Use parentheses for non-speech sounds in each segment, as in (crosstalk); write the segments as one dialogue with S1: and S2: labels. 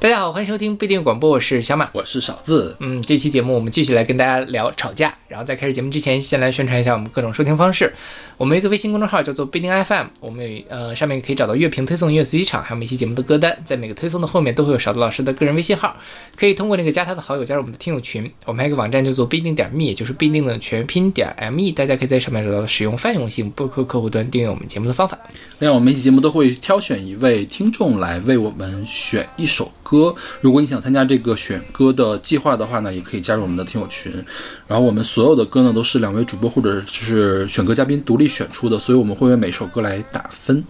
S1: 大家好，欢迎收听不一定广播，我是小马，
S2: 我是勺子。
S1: 嗯，这期节目我们继续来跟大家聊吵架。然后在开始节目之前，先来宣传一下我们各种收听方式。我们一个微信公众号叫做不一定 FM，我们有呃上面可以找到乐评推送、音乐随机场，还有每期节目的歌单。在每个推送的后面都会有勺子老师的个人微信号，可以通过那个加他的好友加入我们的听友群。我们还有一个网站叫做不一定点 me，也就是不一定的全拼点 me，大家可以在上面找到使用泛用性播客客户端订阅我们节目的方法。
S2: 另外，我们每期节目都会挑选一位听众来为我们选一首歌。如果你想参加这个选歌的计划的话呢，也可以加入我们的听友群。然后我们所有的歌呢都是两位主播或者就是选歌嘉宾独立选出的，所以我们会为每首歌来打分。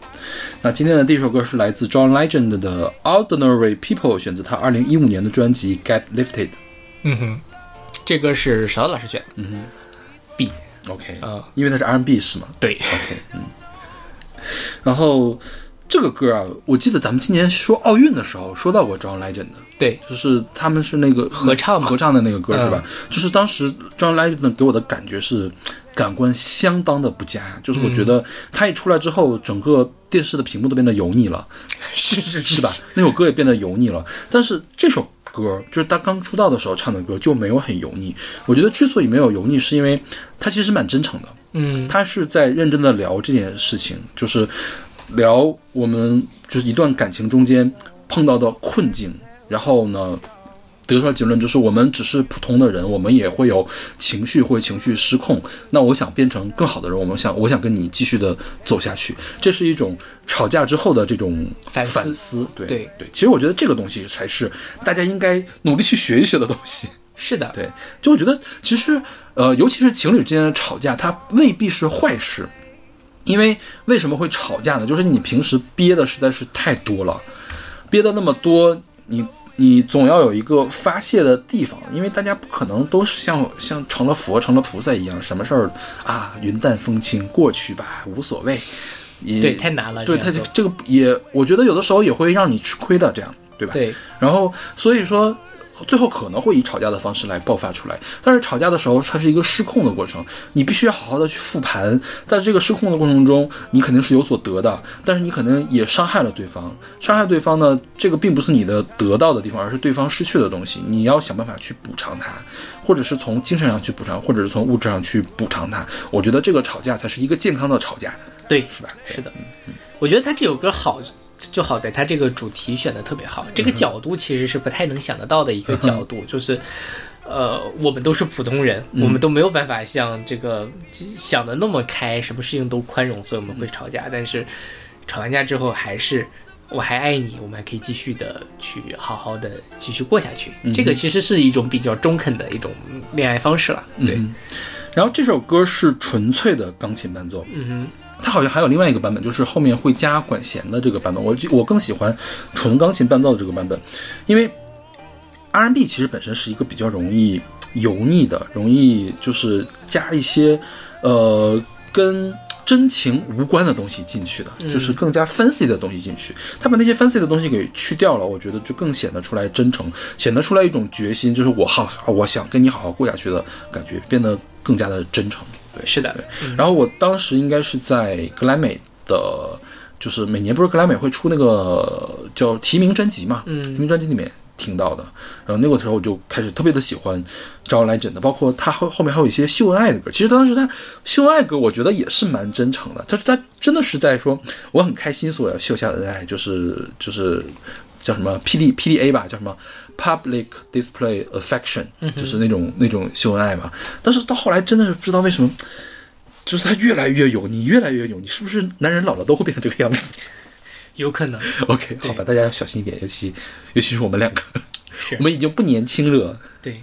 S2: 那今天的第一首歌是来自 John Legend 的《Ordinary People》，选择他二零一五年的专辑《Get Lifted》。
S1: 嗯哼，这歌是勺子老师选的。
S2: 嗯哼
S1: ，B。
S2: OK，
S1: 啊，
S2: 因为它是 R&B 是吗？
S1: 对。
S2: OK，嗯。然后这个歌啊，我记得咱们今年说奥运的时候说到过 John Legend 的。
S1: 对，
S2: 就是他们是那个
S1: 合唱
S2: 合唱的那个歌是吧？就是当时 John Legend 给我的感觉是感官相当的不佳，就是我觉得他一出来之后，整个电视的屏幕都变得油腻了，(laughs)
S1: 是是
S2: 是吧？那首歌也变得油腻了。但是这首歌就是他刚出道的时候唱的歌就没有很油腻。我觉得之所以没有油腻，是因为他其实蛮真诚的，
S1: 嗯，
S2: 他是在认真的聊这件事情，就是聊我们就是一段感情中间碰到的困境。然后呢，得出来结论就是我们只是普通的人，我们也会有情绪，会情绪失控。那我想变成更好的人，我们想，我想跟你继续的走下去。这是一种吵架之后的这种
S1: 反思
S2: 反思。对
S1: 对
S2: 对，其实我觉得这个东西才是大家应该努力去学一学的东西。
S1: 是的，
S2: 对，就我觉得其实呃，尤其是情侣之间的吵架，它未必是坏事。因为为什么会吵架呢？就是你平时憋的实在是太多了，憋的那么多，你。你总要有一个发泄的地方，因为大家不可能都是像像成了佛、成了菩萨一样，什么事儿啊云淡风轻过去吧，无所谓。也
S1: 对，太难了。
S2: 对，他这个也，我觉得有的时候也会让你吃亏的，这样对吧？
S1: 对。
S2: 然后所以说，最后可能会以吵架的方式来爆发出来。但是吵架的时候，它是一个失控的过程，你必须要好好的去复盘。在这个失控的过程中，你肯定是有所得的，但是你可能也伤害了对方。伤害对方呢，这个并不是你的得到的地方，而是对方失去的东西。你要想办法去补偿他，或者是从精神上去补偿，或者是从物质上去补偿他。我觉得这个吵架才是一个健康的吵架，
S1: 对，
S2: 是吧？
S1: 是的，我觉得他这首歌好。就好在它这个主题选的特别好，这个角度其实是不太能想得到的一个角度，(laughs) 就是，呃，我们都是普通人，我们都没有办法像这个想的那么开，什么事情都宽容，所以我们会吵架。但是吵完架之后，还是我还爱你，我们还可以继续的去好好的继续过下去。这个其实是一种比较中肯的一种恋爱方式了。对。
S2: 嗯、然后这首歌是纯粹的钢琴伴奏。
S1: 嗯哼。
S2: 它好像还有另外一个版本，就是后面会加管弦的这个版本。我我更喜欢纯钢琴伴奏的这个版本，因为 R&B 其实本身是一个比较容易油腻的，容易就是加一些呃跟真情无关的东西进去的，就是更加 fancy 的东西进去。他把那些 fancy 的东西给去掉了，我觉得就更显得出来真诚，显得出来一种决心，就是我好我想跟你好好过下去的感觉，变得更加的真诚。对，
S1: 是的，
S2: 对。然后我当时应该是在格莱美的，就是每年不是格莱美会出那个叫提名专辑嘛，
S1: 嗯，
S2: 提名专辑里面听到的。然后那个时候我就开始特别的喜欢 John Legend 的，包括他后后面还有一些秀恩爱的歌。其实当时他秀恩爱歌，我觉得也是蛮真诚的。他他真的是在说我很开心，所以要秀下恩爱，就是就是叫什么 P D P D A 吧，叫什么 Public Display Affection，、
S1: 嗯、
S2: 就是那种那种秀恩爱嘛。但是到后来真的是不知道为什么。就是他越来越有，你，越来越有，你，是不是男人老了都会变成这个样子？
S1: 有可能。
S2: OK，好吧，大家要小心一点，尤其尤其是我们两个，我们已经不年轻了。
S1: 对。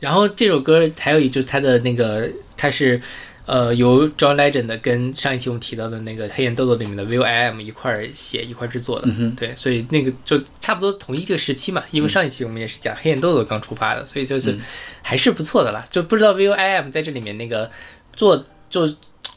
S1: 然后这首歌还有一就是他的那个，他是呃由 John Legend 跟上一期我们提到的那个黑眼豆豆里面的 Will I Am 一块儿写一块儿制作的。
S2: 嗯、
S1: 对，所以那个就差不多同一个时期嘛。因为上一期我们也是讲黑眼豆豆刚出发的，所以就是还是不错的啦。就不知道 Will I Am 在这里面那个做。就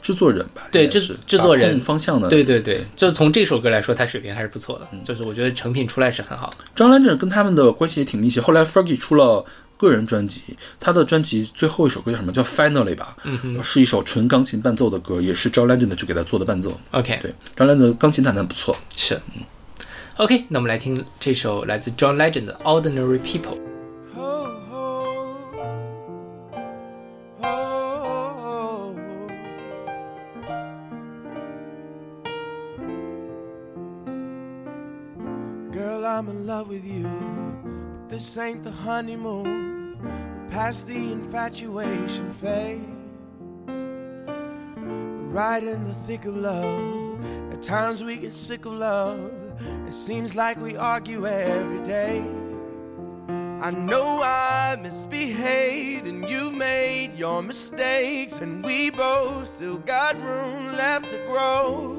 S2: 制作人吧，
S1: 对制制作人
S2: 方向的，
S1: 对对对，就从这首歌来说，他水平还是不错的，就是我觉得成品出来是很好。
S2: John Legend 跟他们的关系也挺密切。后来 Fergie 出了个人专辑，他的专辑最后一首歌叫什么？叫 Finally 吧，
S1: 嗯
S2: 是一首纯钢琴伴奏的歌，也是 John Legend 去给他做的伴奏。
S1: OK，
S2: 对，John Legend 的钢琴弹得不错。
S1: 是。OK，那我们来听这首来自 John Legend 的《Ordinary People》。
S3: Oh, oh, oh. Girl, I'm in love with you. This ain't the honeymoon. Past the infatuation phase. Right in the thick of love. At times we get sick of love. It seems like we argue every day. I know I misbehaved and you've made your mistakes, and we both still got room left to grow.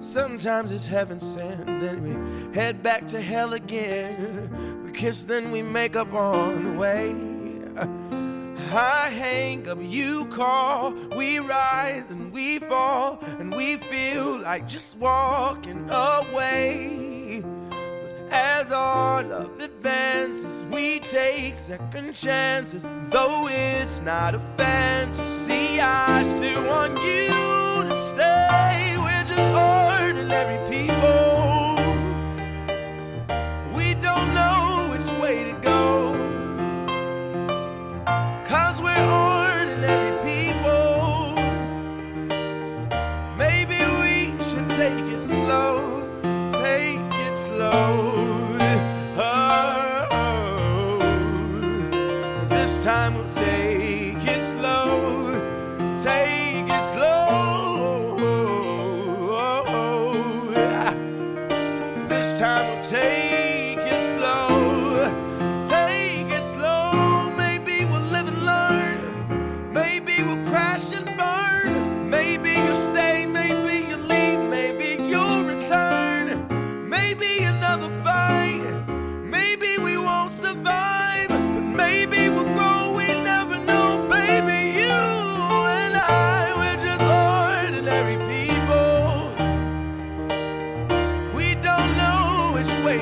S3: Sometimes it's heaven sent, then we head back to hell again. We kiss, then we make up on the way. I hang up, you call, we rise and we fall, and we feel like just walking away. But as our love advances, we take second chances. Though it's not a fantasy, I still want you stay. We're just ordinary people.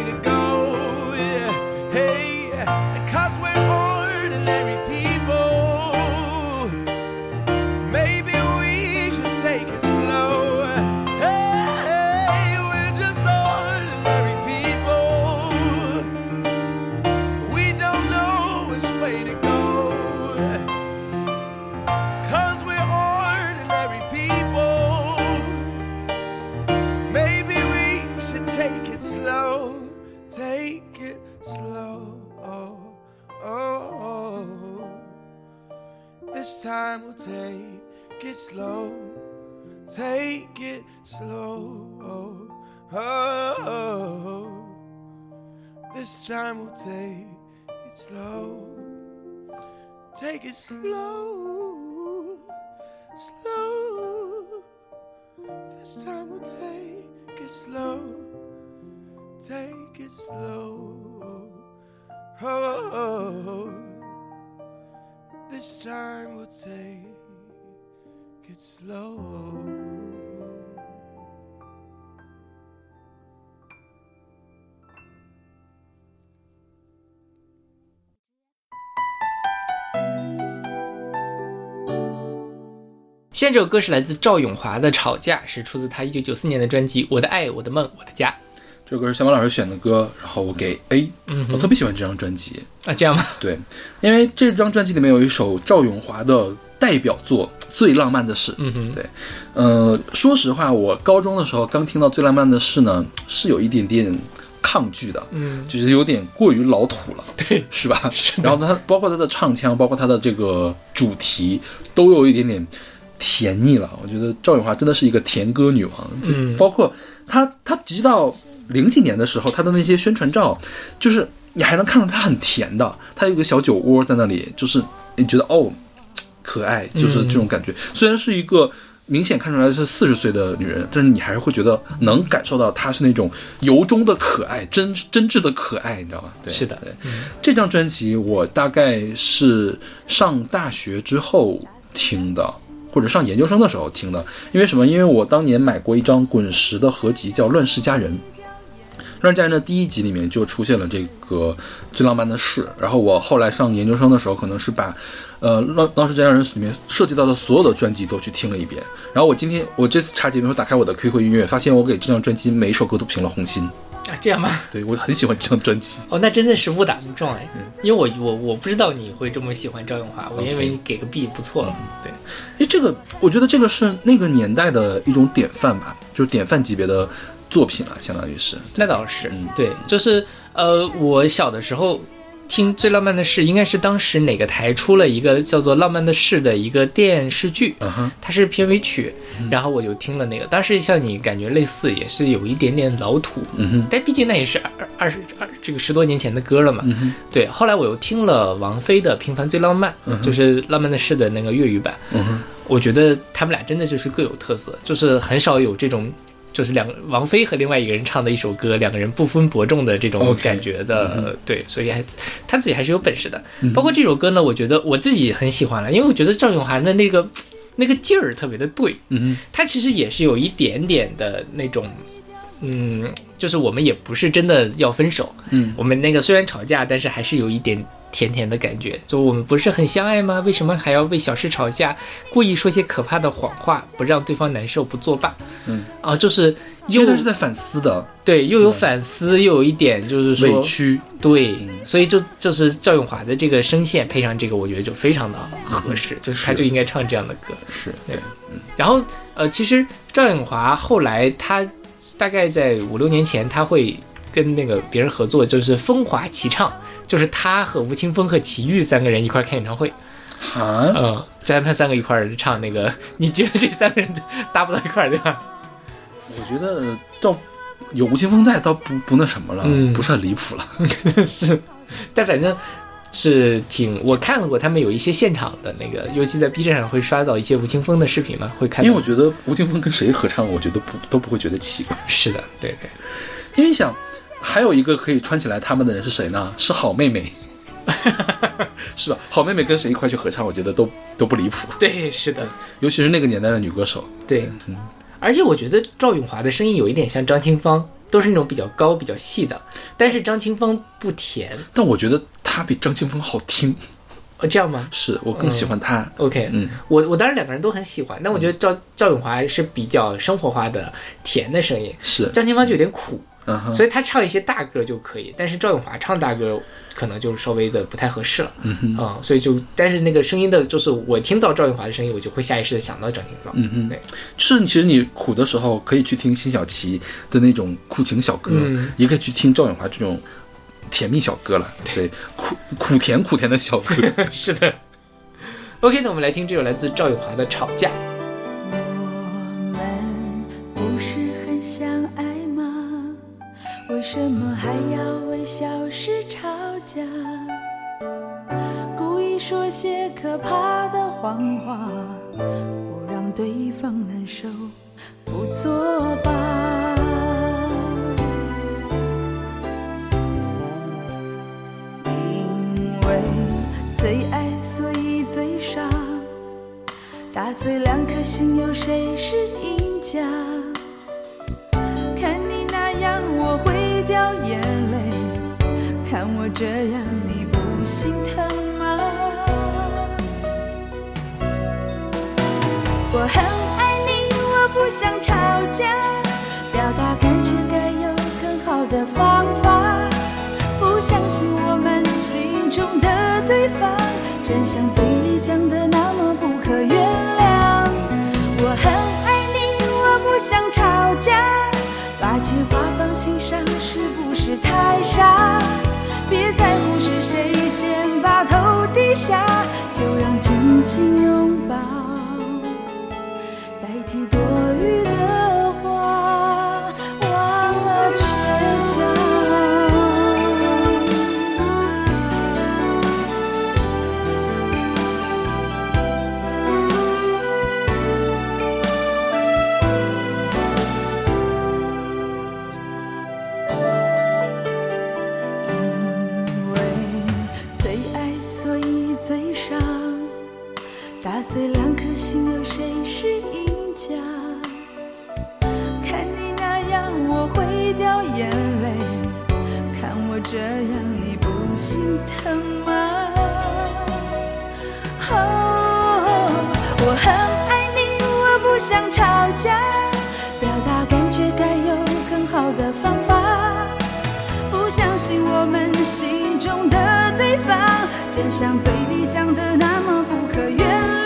S3: To go. Yeah. Hey, take it slow. Take it slow. Slow. This time we'll take it slow. Take it slow. Oh, this time we'll take it slow.
S1: 现在这首歌是来自赵咏华的《吵架》，是出自他一九九四年的专辑《我的爱我的梦我的家》。
S2: 这首歌是小马老师选的歌，然后我给 A，、我特别喜欢这张专辑。
S1: 啊，这样吗？
S2: 对，因为这张专辑里面有一首赵咏华的代表作《最浪漫的事》。
S1: 嗯哼，
S2: 对，呃，说实话，我高中的时候刚听到《最浪漫的事》呢，是有一点点抗拒的，
S1: 嗯，
S2: 就是有点过于老土了，(laughs)
S1: 对，
S2: 是吧？然后它包括它的唱腔，包括它的这个主题，都有一点点甜腻了。我觉得赵咏华真的是一个甜歌女王，包括她，她直到零几年的时候，她的那些宣传照，就是你还能看出她很甜的，她有一个小酒窝在那里，就是你觉得哦，可爱，就是这种感觉。虽然是一个。明显看出来是四十岁的女人，但是你还是会觉得能感受到她是那种由衷的可爱，真真挚的可爱，你知道吗？对，
S1: 是的
S2: 对。这张专辑我大概是上大学之后听的，或者上研究生的时候听的。因为什么？因为我当年买过一张滚石的合集，叫《乱世佳人》。《乱世佳人》的第一集里面就出现了这个最浪漫的事，然后我后来上研究生的时候，可能是把呃《乱乱世佳人》里面涉及到的所有的专辑都去听了一遍。然后我今天我这次查节目打开我的 QQ 音乐，发现我给这张专辑每一首歌都评了红心。
S1: 啊，这样吗？
S2: 对我很喜欢这张专辑。(laughs)
S1: 哦，那真的是误打误撞哎，因为我我我不知道你会这么喜欢赵咏华，我以为你给个 B 不错了。对，
S2: 因为这个，我觉得这个是那个年代的一种典范吧，就是典范级别的作品了，相当于是。
S1: 那倒是，嗯对，就是呃，我小的时候听《最浪漫的事》，应该是当时哪个台出了一个叫做《浪漫的事》的一个电视剧，它是片尾曲，然后我就听了那个。当时像你感觉类似，也是有一点点老土，但毕竟那也是二二十二这个十多年前的歌了嘛。对，后来我又听了王菲的《平凡最浪漫》，就是《浪漫的事》的那个粤语版。我觉得他们俩真的就是各有特色，就是很少有这种，就是两个王菲和另外一个人唱的一首歌，两个人不分伯仲的这种感觉的。对，所以还他自己还是有本事的。包括这首歌呢，我觉得我自己很喜欢了，因为我觉得赵咏涵的那个那个劲儿特别的对，
S2: 嗯
S1: 他其实也是有一点点的那种。嗯，就是我们也不是真的要分手，
S2: 嗯，
S1: 我们那个虽然吵架，但是还是有一点甜甜的感觉。就我们不是很相爱吗？为什么还要为小事吵架？故意说些可怕的谎话，不让对方难受，不作罢。
S2: 嗯，
S1: 啊，就是
S2: 哼，其
S1: 又
S2: 他是在反思的，
S1: 对，又有反思，又有一点就是说
S2: 委屈。
S1: 对，所以就就是赵咏华的这个声线配上这个，我觉得就非常的合适，就是他就应该唱这样的歌。
S2: 是
S1: 对然后呃，其实赵咏华后来他大概在五六年前，他会跟那个别人合作，就是风华齐唱，就是他和吴青峰和齐豫三个人一块儿开演唱会，
S2: 啊，
S1: 嗯，他们三个一块儿唱那个，(laughs) 你觉得这三个人搭不到一块儿对吧？
S2: 我觉得倒有吴青峰在，倒不不那什么了，
S1: 嗯
S2: 不是很离谱了。(laughs)
S1: 是，但反正是挺，我看了过他们有一些现场的那个，尤其在 B 站上会刷到一些吴青峰的视频嘛，会看。
S2: 因为我觉得吴青峰跟谁合唱，我觉得不都不会觉得奇怪。
S1: 是的，对对，
S2: 因为你想，还有一个可以穿起来他们的人是谁呢？是好妹妹，(laughs) 是吧？好妹妹跟谁一块去合唱，我觉得都都不离谱，
S1: 对，是的，
S2: 尤其是那个年代的女歌手。
S1: 对。嗯而且我觉得赵咏华的声音有一点像张清芳，都是那种比较高、比较细的，但是张清芳不甜，
S2: 但我觉得她比张清芳好听，
S1: 哦，这样吗
S2: 是我更喜欢她。
S1: ？OK，
S2: 嗯，
S1: 我我当然两个人都很喜欢，但我觉得赵赵咏华是比较生活化的甜的声音，
S2: 是，
S1: 张清芳就有点苦，
S2: 嗯哼，
S1: 所以他唱一些大歌就可以，但是赵咏华唱大歌可能就稍微的不太合适了，
S2: 嗯哼，
S1: 所以就但是那个声音的，就是我听到赵咏华的声音，我就会下意识的想到张庭芳，
S2: 嗯哼
S1: 对，
S2: 就是其实你苦的时候可以去听辛晓琪的那种苦情小歌，
S1: 嗯
S2: 也可以去听赵咏华这种甜蜜小歌了。对，苦苦甜苦甜的小歌。(laughs)
S1: 是的。OK，那我们来听这首来自赵咏华的《吵架》。
S4: 为什么还要为小事吵架？故意说些可怕的谎话，不让对方难受，不作罢。因为最爱，所以最伤。打碎两颗心，有谁是赢家？我这样，你不心疼吗？我很爱你，我不想吵架，表达感觉该有更好的方法。不相信我们心中的对方，真像嘴里讲的那么不可原谅。我很爱你，我不想吵架，把气话放心上是不是太傻？别在乎是谁先把头低下，就让紧紧拥抱。碎两颗心，有谁是赢家？看你那样，我会掉眼泪；看我这样，你不心疼吗？哦，我很爱你，我不想吵架，表达感觉该有更好的方法。不相信我们心中的对方，真像嘴里讲的那么不可原谅。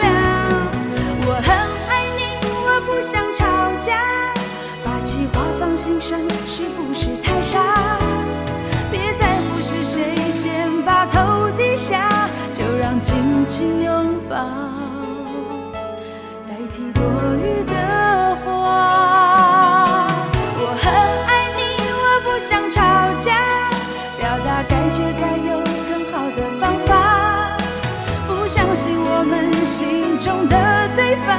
S4: 我很爱你，我不想吵架，把气话放心上是不是太傻？别在乎是谁先把头低下，就让紧紧拥抱信我们心中的对方，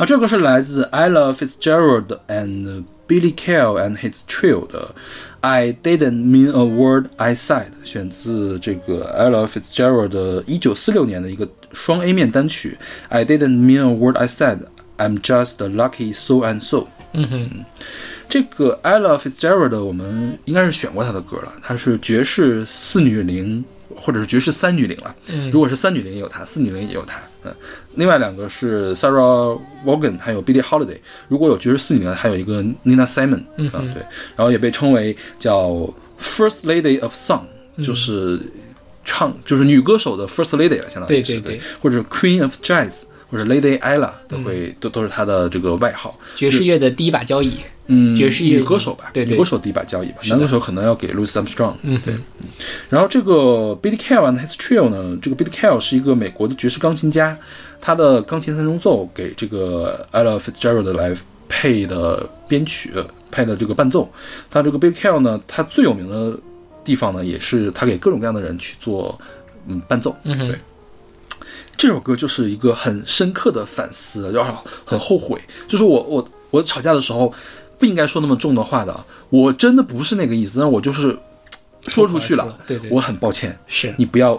S2: 好，这个是来自 Ella Fitzgerald and Billy Kale and his trio 的 I Didn't Mean a Word I Said，选自这个 Ella Fitzgerald 的1946年的一个双 A 面单曲 I Didn't Mean a Word I Said。I'm just lucky so and so。
S1: 嗯哼，
S2: 这个 Ella Fitzgerald 我们应该是选过她的歌了，她是爵士四女伶或者是爵士三女伶了。
S1: 嗯
S2: 如果是三女伶也有她，四女伶也有她。嗯，另外两个是 Sarah Vaughan 还有 Billie Holiday。如果有爵士四女呢，还有一个 Nina Simon。
S1: 嗯
S2: 啊，对，然后也被称为叫 First Lady of Song，就是唱就是女歌手的 First Lady 了，相当于
S1: 对对
S2: 或者 Queen of Jazz。或者 Lady Ella 都会、都都是他的这个外号，
S1: 爵士乐的第一把交椅。
S2: 嗯，
S1: 爵士乐
S2: 女歌手吧，
S1: 对对
S2: 女歌手第一把交椅吧，男歌手可能要给 Louis Armstrong。
S1: 嗯
S2: 对。然后这个 Billy Cale and His Trio 呢，这个 Billy Cale 是一个美国的爵士钢琴家，他的钢琴三重奏给这个 Ella Fitzgerald 来配的编曲，配的这个伴奏。他这个 Billy Cale 呢，他最有名的地方呢，也是他给各种各样的人去做嗯伴奏。
S1: 嗯哼
S2: 对。这首歌就是一个很深刻的反思，然后很后悔，就是我我我吵架的时候不应该说那么重的话的，我真的不是那个意思，但我就是说出去了，
S1: 对对
S2: 我很抱歉，
S1: 是。
S2: 你不要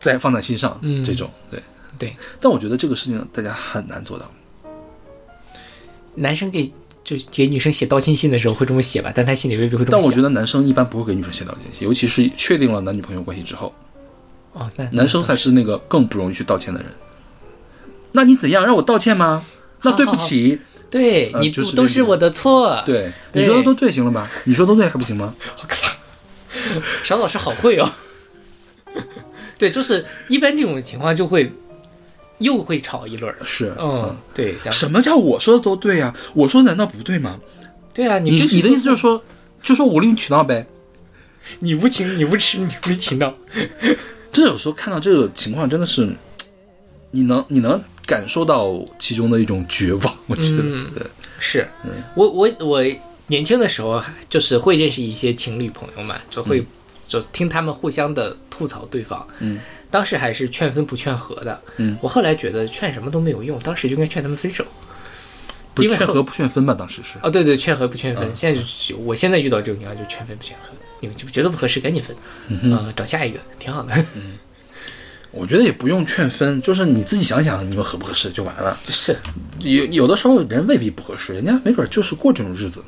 S2: 再放在心上，
S1: 嗯。
S2: 这种对。
S1: 对，
S2: 但我觉得这个事情大家很难做到，
S1: 男生给就给女生写道歉信的时候会这么写吧，但他心里未必会这么想。
S2: 但我觉得男生一般不会给女生写道歉信，尤其是确定了男女朋友关系之后，
S1: 哦，
S2: 男生才是那个更不容易去道歉的人。那你怎样让我道歉吗？那对不起，
S1: 对你
S2: 呃就是
S1: 都都是我的错。，
S2: 对
S1: 对
S2: 你说的都对，行了吧？你说都对还不行吗？(laughs)
S1: 好可怕！小老师好会哦。(laughs) 对，就是一般这种情况就会又会吵一轮儿。
S2: 是，
S1: 嗯，对，
S2: 什么叫我说的都对呀、我说难道不对吗？
S1: 对啊，
S2: 你
S1: 就是
S2: 你的意思就是说，就说无理取闹呗？
S1: 你无情，你无耻，你无情闹。
S2: 这有时候看到这个情况，真的是，你能你能感受到其中的一种绝望。我觉得，
S1: 嗯
S2: 对，
S1: 是我我我年轻的时候还就是会认识一些情侣朋友嘛，就会、就听他们互相的吐槽对方。
S2: 嗯，
S1: 当时还是劝分不劝和的。
S2: 嗯，
S1: 我后来觉得劝什么都没有用，当时就应该劝他们分手。
S2: 不劝和不劝分吧？当时是，
S1: 哦，对对，劝和不劝分。
S2: 嗯
S1: 现在就我现在遇到这种情况就劝分不劝和，你们就觉得不合适赶紧分，嗯、找下一个挺好的。
S2: 嗯我觉得也不用劝分，就是你自己想想你们合不合适就完了。
S1: 是，
S2: 有有的时候人未必不合适，人家没准就是过这种日子，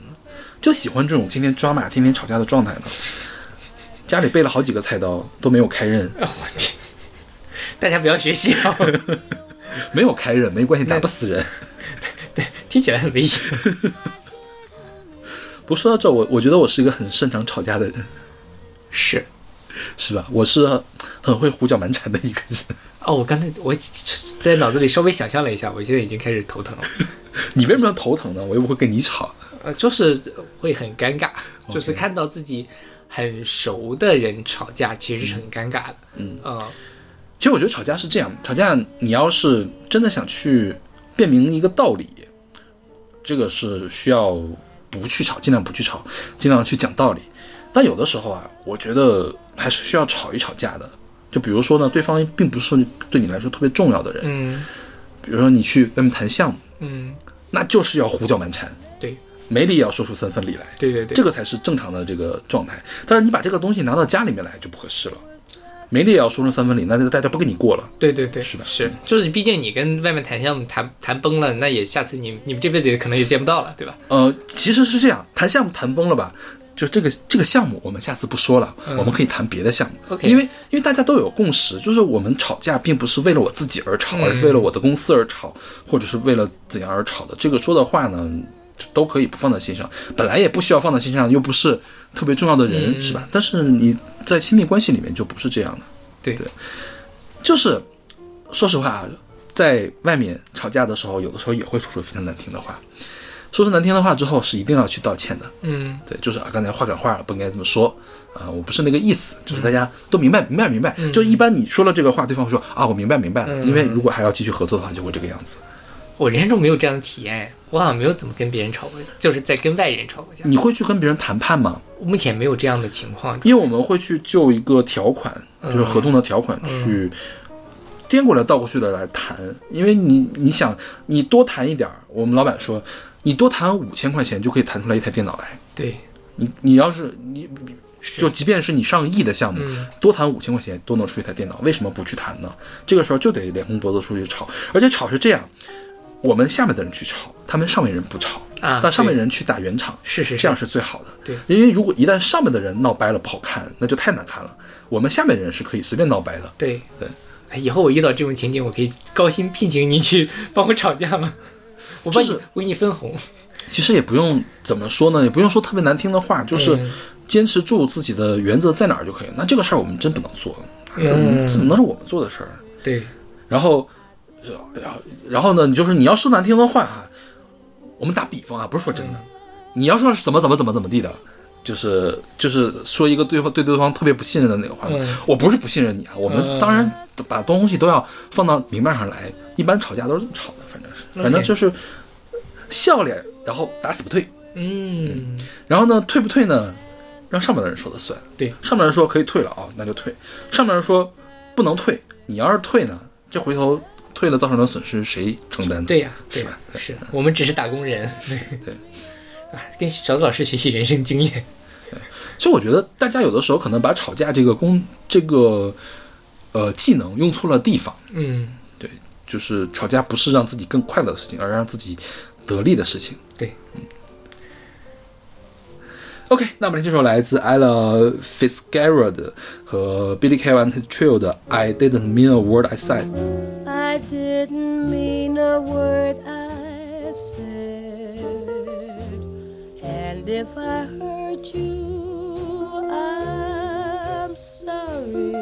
S2: 就喜欢这种天天抓马、天天吵架的状态呢。家里备了好几个菜刀都没有开刃，
S1: 大家不要学习啊，(laughs)
S2: 没有开刃没关系，打不死人。(laughs)
S1: 对听起来很危险。(laughs)
S2: 不过说到这，我我觉得我是一个很擅长吵架的人，
S1: 是。(laughs)
S2: 是吧？我是很会胡搅蛮缠的一个人。(laughs)
S1: 哦，我刚才我在脑子里稍微想象了一下，我现在已经开始头疼了。(laughs)
S2: 你为什么要头疼呢？我又不会跟你吵。
S1: 呃，就是会很尴尬，就是看到自己很熟的人吵架，其实是很尴尬的。
S2: 嗯
S1: 啊、
S2: 其实我觉得吵架是这样，吵架你要是真的想去辨明一个道理，这个是需要不去吵，尽量不去吵，尽量去讲道理。但有的时候啊，我觉得还是需要吵一吵架的。就比如说呢，对方并不是对你来说特别重要的人，
S1: 嗯
S2: 比如说你去外面谈项目，
S1: 嗯，
S2: 那就是要胡搅蛮缠，
S1: 对
S2: 没理也要说出三分理来。
S1: 对对对，
S2: 这个才是正常的这个状态。但是你把这个东西拿到家里面来就不合适了，没理也要说成三分理，那就大家不跟你过了。
S1: 对对对，
S2: 是的
S1: 是，就是毕竟你跟外面谈项目谈谈崩了，那也下次你你们这辈子可能也见不到了，对吧？
S2: 呃，其实是这样，谈项目谈崩了吧？就这个这个项目，我们下次不说了，我们可以谈别的项目。因为因为大家都有共识，就是我们吵架并不是为了我自己而吵，
S1: 嗯
S2: 而是为了我的公司而吵，或者是为了怎样而吵的。这个说的话呢，都可以不放在心上，本来也不需要放在心上，又不是特别重要的人，
S1: 嗯
S2: 是吧？但是你在亲密关系里面就不是这样的。
S1: 对
S2: 对就是说实话啊，在外面吵架的时候，有的时候也会说出非常难听的话。说出难听的话之后，是一定要去道歉的。
S1: 嗯
S2: 对，就是啊，刚才话赶话了，不应该这么说啊，我不是那个意思，就是大家都明白，明白，明白。就一般你说了这个话，对方会说啊，我明白，明白了。因为如果还要继续合作的话，就会这个样子。
S1: 我人生中没有这样的体验，我好像没有怎么跟别人吵过架，就是在跟外人吵过架。
S2: 你会去跟别人谈判吗？
S1: 目前没有这样的情况。
S2: 因为我们会去就一个条款，就是合同的条款去颠过来倒过去的来谈，因为你你想你多谈一点儿，我们老板说你多谈五千块钱就可以谈出来一台电脑来。
S1: 对，
S2: 你你要是你就即便是你上亿的项目，
S1: 嗯
S2: 多谈五千块钱都能出一台电脑，为什么不去谈呢？这个时候就得脸红脖子出去吵，而且吵是这样，我们下面的人去吵，他们上面人不吵
S1: 啊
S2: 但上面人去打圆场，
S1: 是是是
S2: 这样是最好的。
S1: 对
S2: 因为如果一旦上面的人闹掰了不好看，那就太难看了。我们下面人是可以随便闹掰的。
S1: 对
S2: 对。
S1: 哎，以后我遇到这种情景，我可以高薪聘请你去帮我吵架吗？(laughs) 我帮你，
S2: 就是
S1: 我给你分红。
S2: 其实也不用怎么说呢，也不用说特别难听的话，就是
S1: 嗯
S2: 坚持住自己的原则在哪儿就可以了。那这个事儿我们真不能做，怎
S1: 嗯
S2: 么怎么能是我们做的事儿？
S1: 对，
S2: 然后，然后，然后呢？你就是你要说难听的话哈，我们打比方啊，不是说真的，你要说是怎么怎么怎么怎么地的，就是就是说一个对方对对方特别不信任的那个话，
S1: 嗯。
S2: 我不是不信任你啊，我们
S1: 嗯
S2: 当然把东西都要放到明面上来，一般吵架都是这么吵的，反正是，反正就是笑脸，然后打死不退，
S1: 嗯，
S2: 然后呢，退不退呢，让上面的人说了算。
S1: 对，
S2: 上面人说可以退了啊、那就退；上面人说不能退，你要是退呢，这回头退了造成的损失谁承担呢？
S1: 对呀、对
S2: 吧？对
S1: 是我们只是打工人。对
S2: 对，(laughs)
S1: 啊，跟小子老师学习人生经验。
S2: 所以我觉得大家有的时候可能把吵架这个功这个呃技能用错了地方，
S1: 嗯，对
S2: 就是吵架不是让自己更快乐的事情，而让自己得利的事情。
S1: 对。
S2: OK，那么这首来自 Ella Fitzgerald 和 Billy K. and His Trio 的 I Didn't Mean a Word I Said。
S4: I didn't mean a word I said. And if I hurt you, I'm sorry.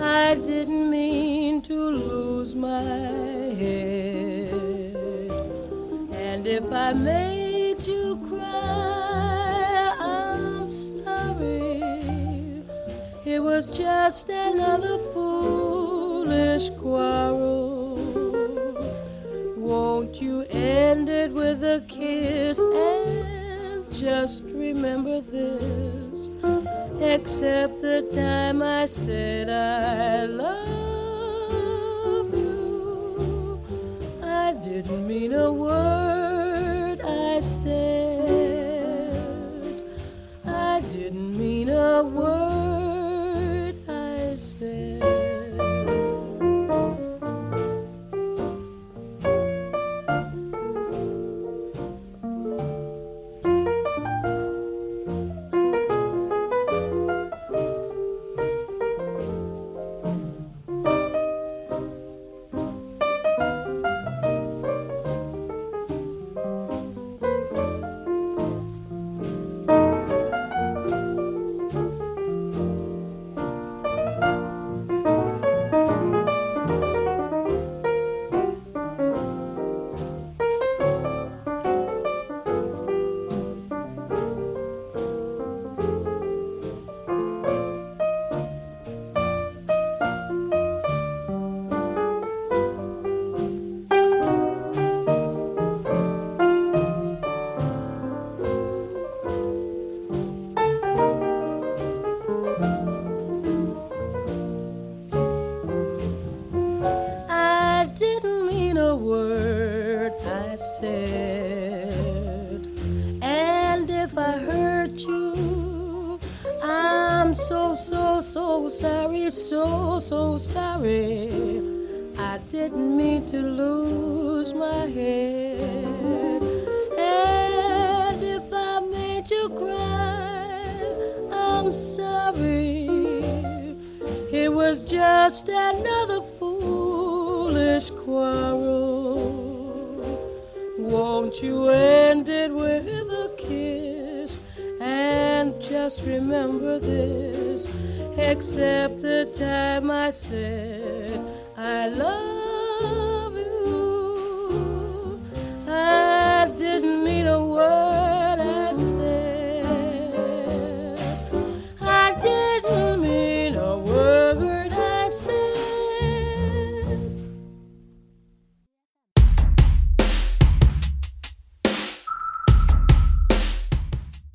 S4: I didn't mean to lose my head. And if I made you cry, It was just another foolish quarrel.
S5: Won't you end it with a kiss and just remember this? Except the time I said I love you. I didn't mean a word I said.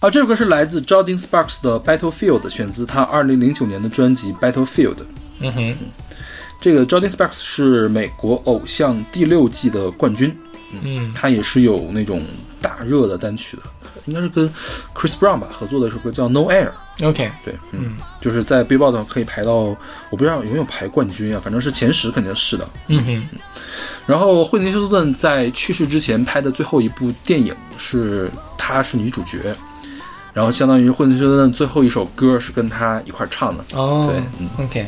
S2: 好，这首歌是来自 Jordan Sparks 的 Battlefield，选自他二零零九年的专辑 Battlefield。
S1: 嗯哼，
S2: 这个 Jordan Sparks 是美国偶像第六季的冠军，
S1: 嗯
S2: 他也是有那种大热的单曲的，应该是跟 Chris Brown 吧合作的一首歌叫 No Air。
S1: ，OK，
S2: 对，嗯，就是在 Billboard 上可以排到，我不知道有没有排冠军啊，反正是前十肯定是的。
S1: 嗯哼，
S2: 然后惠尼休斯顿在去世之前拍的最后一部电影是她是女主角，然后相当于惠尼休斯顿最后一首歌是跟他一块儿唱的。
S1: 哦，
S2: 对嗯
S1: ，OK，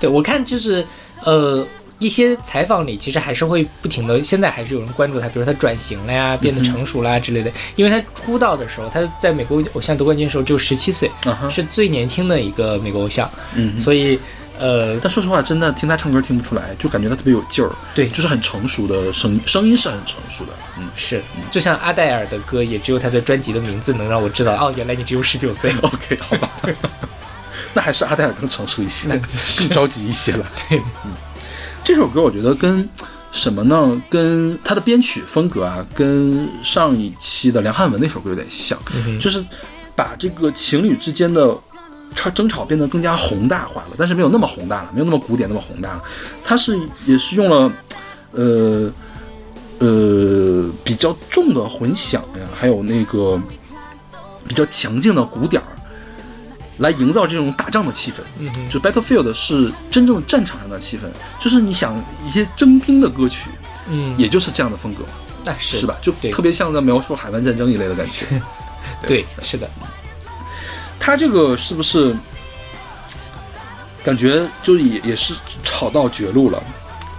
S1: 对我看就是呃。一些采访里，其实还是会不停的，现在还是有人关注他，比如他转型了呀，变得成熟啦之类的。因为他出道的时候，他在美国偶像夺冠军的时候只有十七岁，是最年轻的一个美国偶像，
S2: 嗯，
S1: 所以呃，
S2: 但说实话，真的听他唱歌听不出来，就感觉他特别有劲儿，
S1: 对
S2: 就是很成熟的声音，声音是很成熟的。嗯
S1: 是就像阿黛尔的歌，也只有他的专辑的名字能让我知道，哦，原来你只有十九岁。(laughs)
S2: OK，好吧，(laughs) 那还是阿黛尔更成熟一些，(laughs) 更着急一些了。
S1: 对，
S2: 嗯，这首歌我觉得跟什么呢？跟他的编曲风格啊，跟上一期的梁汉文那首歌有点像，就是把这个情侣之间的吵争吵变得更加宏大化了，但是没有那么宏大了，没有那么古典那么宏大了。它是也是用了，呃呃比较重的混响呀，还有那个比较强劲的鼓点儿。来营造这种打仗的气氛，
S1: 嗯
S2: 就 Battlefield 是真正战场上的气氛，就是你想一些征兵的歌曲，
S1: 嗯，
S2: 也就是这样的风格，
S1: 那是
S2: 是吧？就
S1: 对
S2: 特别像在描述海湾战争一类的感觉。(laughs)
S1: 对，是的，
S2: 他这个是不是感觉就也也是吵到绝路了？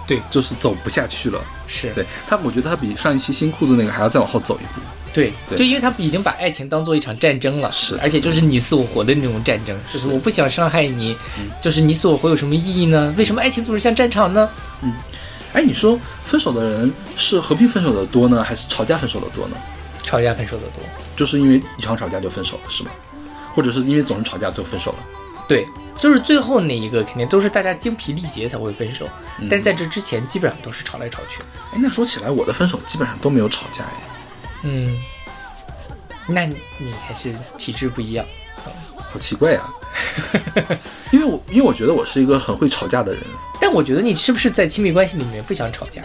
S1: 对
S2: 就是走不下去了。
S1: 是
S2: 对他，我觉得他比上一期新裤子那个还要再往后走一步。
S1: 对，
S2: 对
S1: 就因为他已经把爱情当做一场战争了，
S2: 是
S1: 而且就是你死我活的那种战争，就是我不想伤害你，就是你死我活有什么意义呢？为什么爱情总是像战场呢？
S2: 嗯哎，你说分手的人是和平分手的多呢，还是吵架分手的多呢？
S1: 吵架分手的多，
S2: 就是因为一场吵架就分手了，是吗？或者是因为总是吵架就分手了？
S1: 对，就是最后那一个肯定都是大家精疲力竭才会分手，
S2: 嗯
S1: 但是在这之前基本上都是吵来吵去。
S2: 哎，那说起来，我的分手基本上都没有吵架哎，
S1: 嗯，那你你还是体质不一样。
S2: 好奇怪啊。(laughs) 因为我因为我觉得我是一个很会吵架的人。
S1: 但我觉得你是不是在亲密关系里面不想吵架？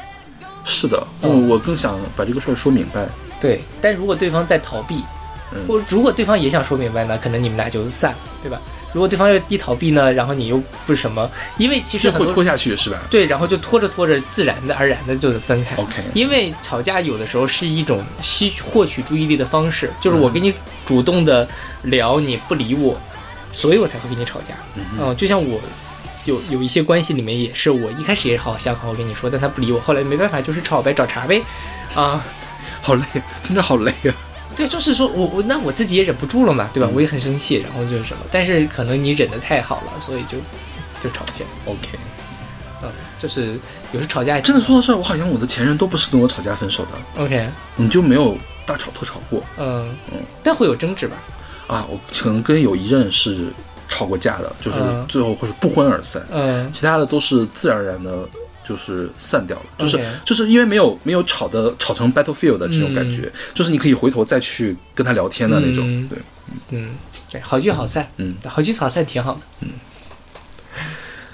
S2: 是的，
S1: 嗯
S2: 嗯，我更想把这个事儿说明白。
S1: 对，但如果对方在逃避，
S2: 嗯
S1: 或如果对方也想说明白呢，可能你们俩就散，对吧？如果对方要一逃避呢，然后你又不什么，因为其实
S2: 会拖下去是吧？
S1: 对，然后就拖着拖着，自然的而然的就得分开。
S2: OK
S1: 因为吵架有的时候是一种吸取获取注意力的方式，就是我跟你主动的聊，你不理我，所以我才会跟你吵架。嗯、就像我有有一些关系里面也是，我一开始也好想好好跟你说，但他不理我，后来没办法，就是吵呗，找茬呗。啊，
S2: 好累，真的好累啊。
S1: 对，就是说我我那我自己也忍不住了嘛，对吧？我也很生气，然后就是什么，但是可能你忍得太好了，所以就就吵起来。
S2: OK，
S1: 嗯，就是有时吵架
S2: 真的说到这儿，我好像我的前任都不是跟我吵架分手的
S1: ，OK，
S2: 你就没有大吵特吵过
S1: 嗯
S2: 嗯
S1: 但会有争执吧？
S2: 啊？我可能跟有一任是吵过架的，就是
S1: 嗯
S2: 最后会是不欢而散，
S1: 嗯
S2: 其他的都是自然而然的，就是散掉了，就是就是因为没有没有吵的吵成 battlefield 的这种感觉，就是你可以回头再去跟他聊天的那种，
S1: 嗯
S2: 对，
S1: 嗯，对，好聚好散，
S2: 嗯，
S1: 好聚好散挺好的。嗯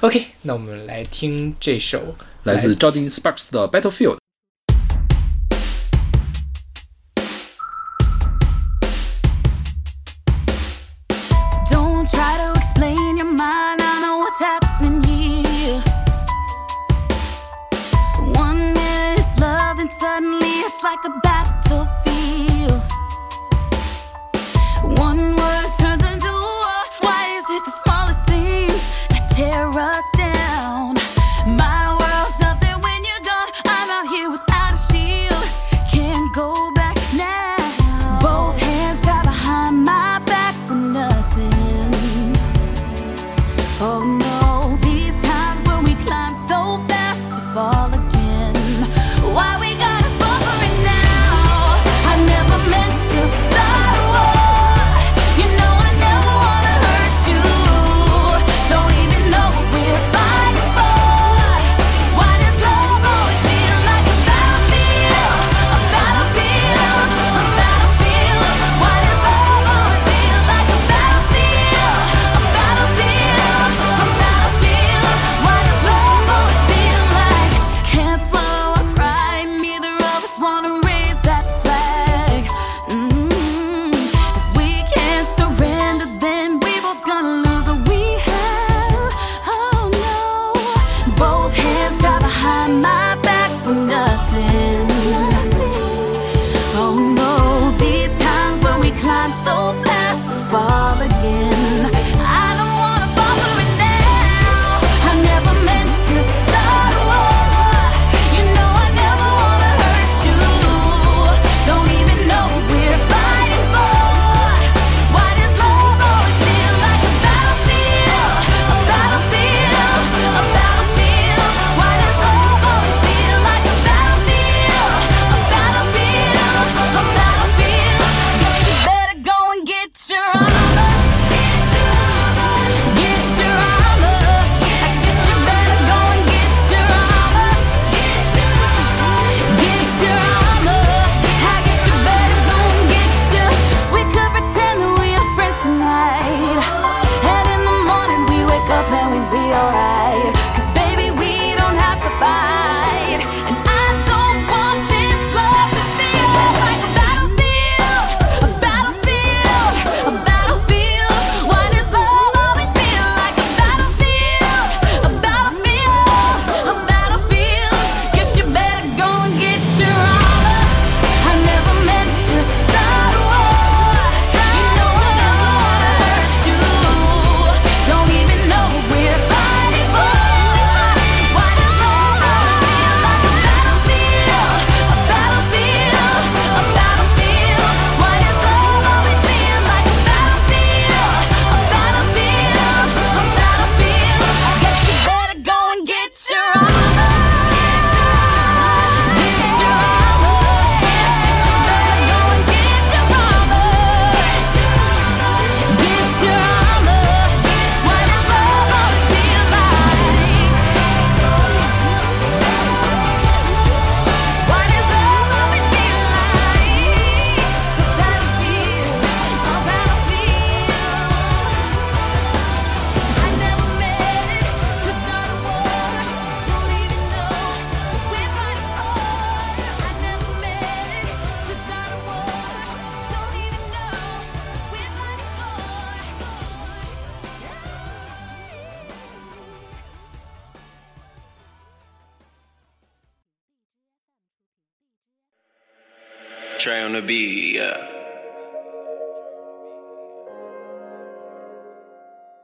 S1: ，OK，那我们来听这首
S2: 来自 Jordan Sparks 的 battlefield。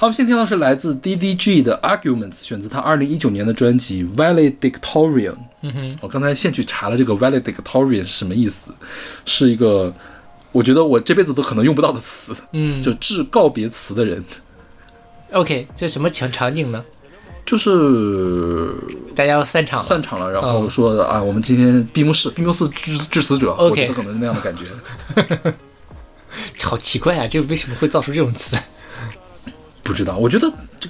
S2: 好，现在听到是来自 DDG 的 Arguments，选择他二零一九年的专辑 Valedictorian。嗯哼，我刚才现去查了这个 Valedictorian 是什么意思，是一个我觉得我这辈子都可能用不到的词，
S1: 嗯
S2: 就致告别词的人
S1: ，，OK，这什么场场景呢？
S2: 就是
S1: 大家要散场了。
S2: 散场了，然后说、啊，我们今天闭幕式，闭幕式致致死者，我
S1: OK
S2: 觉得可能是那样的感觉。(laughs)
S1: 好奇怪啊，这个为什么会造出这种词？
S2: 不知道，我觉得这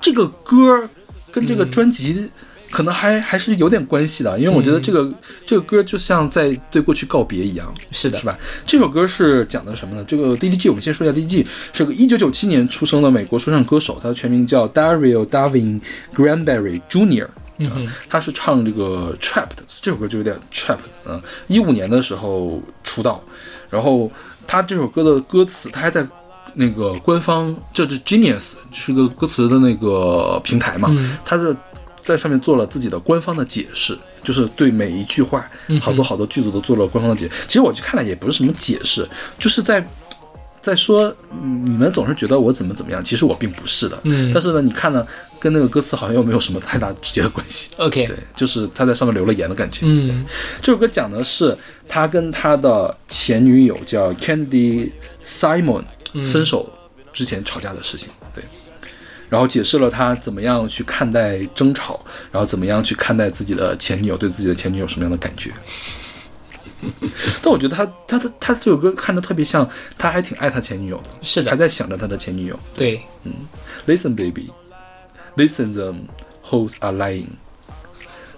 S2: 这个歌跟这个专辑可能还还是有点关系的，因为我觉得这个、这个歌就像在对过去告别一样，
S1: 是的
S2: 是吧？这首歌是讲的什么呢？这个 DDG 我们先说一下，DDG 是个一九九七年出生的美国说唱歌手，他的全名叫 Dario Davin Granberry Jr.
S1: 嗯哼，
S2: 他是唱这个 trap 的，这首歌就有点 trap。嗯，一五年的时候出道，然后他这首歌的歌词，他还在那个官方，这是 Genius 是个歌词的那个平台嘛，
S1: 嗯
S2: 他是在上面做了自己的官方的解释，就是对每一句话，好多好多句子都做了官方的解释。其实我去看了也不是什么解释，就是在。在说嗯你们总是觉得我怎么怎么样，其实我并不是的。
S1: 嗯
S2: 但是呢，你看呢，跟那个歌词好像又没有什么太大直接的关系。(laughs)
S1: OK，
S2: 对，就是他在上面留了言的感觉。
S1: 嗯
S2: 这首歌讲的是他跟他的前女友叫 Candy Simon 分手之前吵架的事情。对，然后解释了他怎么样去看待争吵，然后怎么样去看待自己的前女友，对自己的前女友什么样的感觉。(laughs) 但我觉得他他的他这首歌看着特别像，他还挺爱他前女友的，
S1: 是的
S2: 还在想着他的前女友。
S1: 对，嗯
S2: Listen, baby, listen them hoes are lying。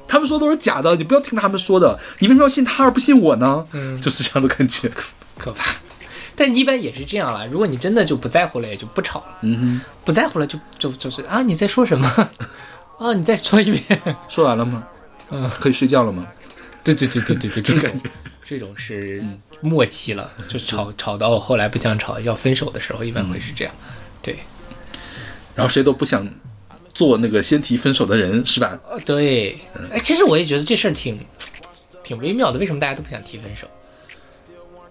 S2: 他们说都是假的，你不要听他们说的，你为什么要信他而不信我呢？嗯，就是这样的感觉。
S1: 可怕。但一般也是这样了。如果你真的就不在乎了，也就不吵了；
S2: 嗯哼
S1: 不在乎了就，就就是啊，你在说什么？(laughs) 啊，你再说一遍。
S2: 说完了吗？
S1: 嗯，
S2: 可以睡觉了吗？
S1: 对对对对对对，(laughs) 这种这种是默契了，就吵吵到后来不想吵，要分手的时候，一般会是这样。对，
S2: 然后谁都不想做那个先提分手的人，是吧？
S1: 呃，对，哎，其实我也觉得这事儿挺挺微妙的，为什么大家都不想提分手？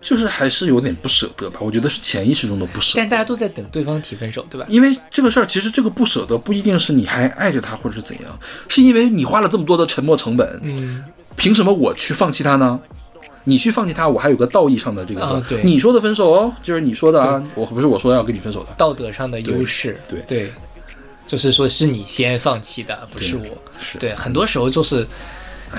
S2: 就是还是有点不舍得吧。我觉得是潜意识中的不舍
S1: 但。大家都在等对方提分手，对吧？
S2: 因为这个事儿，其实这个不舍得不一定是你还爱着他或者是怎样，是因为你花了这么多的沉默成本，
S1: 嗯，
S2: 凭什么我去放弃他呢？你去放弃他，我还有个道义上的这个，
S1: 啊对
S2: 你说的分手哦，就是你说的啊，我不是我说要跟你分手的，
S1: 道德上的优势，
S2: 对
S1: 对，就是说是你先放弃的，不是我。
S2: 是
S1: 对，很多时候就是，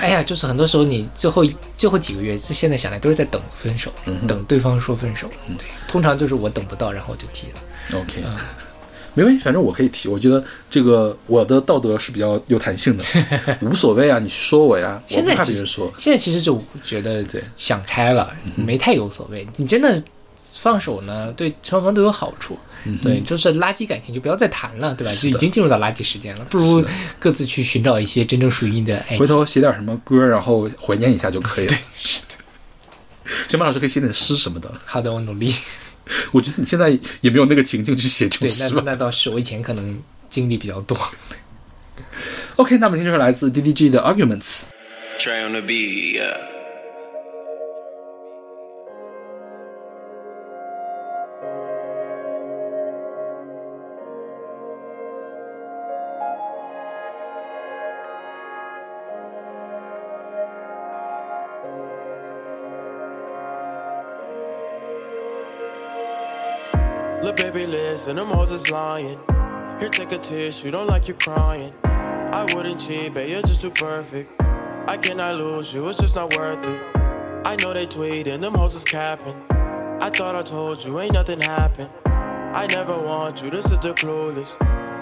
S1: 哎呀，就是很多时候你最后最后几个月，这现在想来都是在等分手，
S2: 嗯
S1: 等对方说分手。对，通常就是我等不到，然后就提了。
S2: OK，、(laughs) 没问题，反正我可以提，我觉得这个我的道德是比较有弹性的，(laughs) 无所谓啊，你说我呀，我不
S1: 现在其实
S2: 怕别人说，
S1: 现在其实就觉得
S2: 对
S1: 想开了，没太有所谓。你真的放手呢，对双方都有好处。对，就是垃圾感情就不要再谈了，对吧？就已经进入到垃圾时间了，不如各自去寻找一些真正属于你的爱情。
S2: 回头写点什么歌，然后怀念一下就可以了。对是的，小马老师可以写点诗什么的，
S1: 好的，我努力。
S2: 我觉得你现在也没有那个情境去写这种
S1: 对，那
S2: 诗吧。
S1: 那倒是，我以前可能经历比较多。
S2: OK，那么听就是来自 DDG 的 Arguments。
S6: Trey on the beat, baby, listen, them hoes is lying. Here, take a tissue, don't like you crying. I wouldn't cheat, babe, you're just too perfect. I cannot lose you, it's just not worth it. I know they tweeting, them hoes is capping. I thought I told you, ain't nothing happened. I never want you, this is the clueless.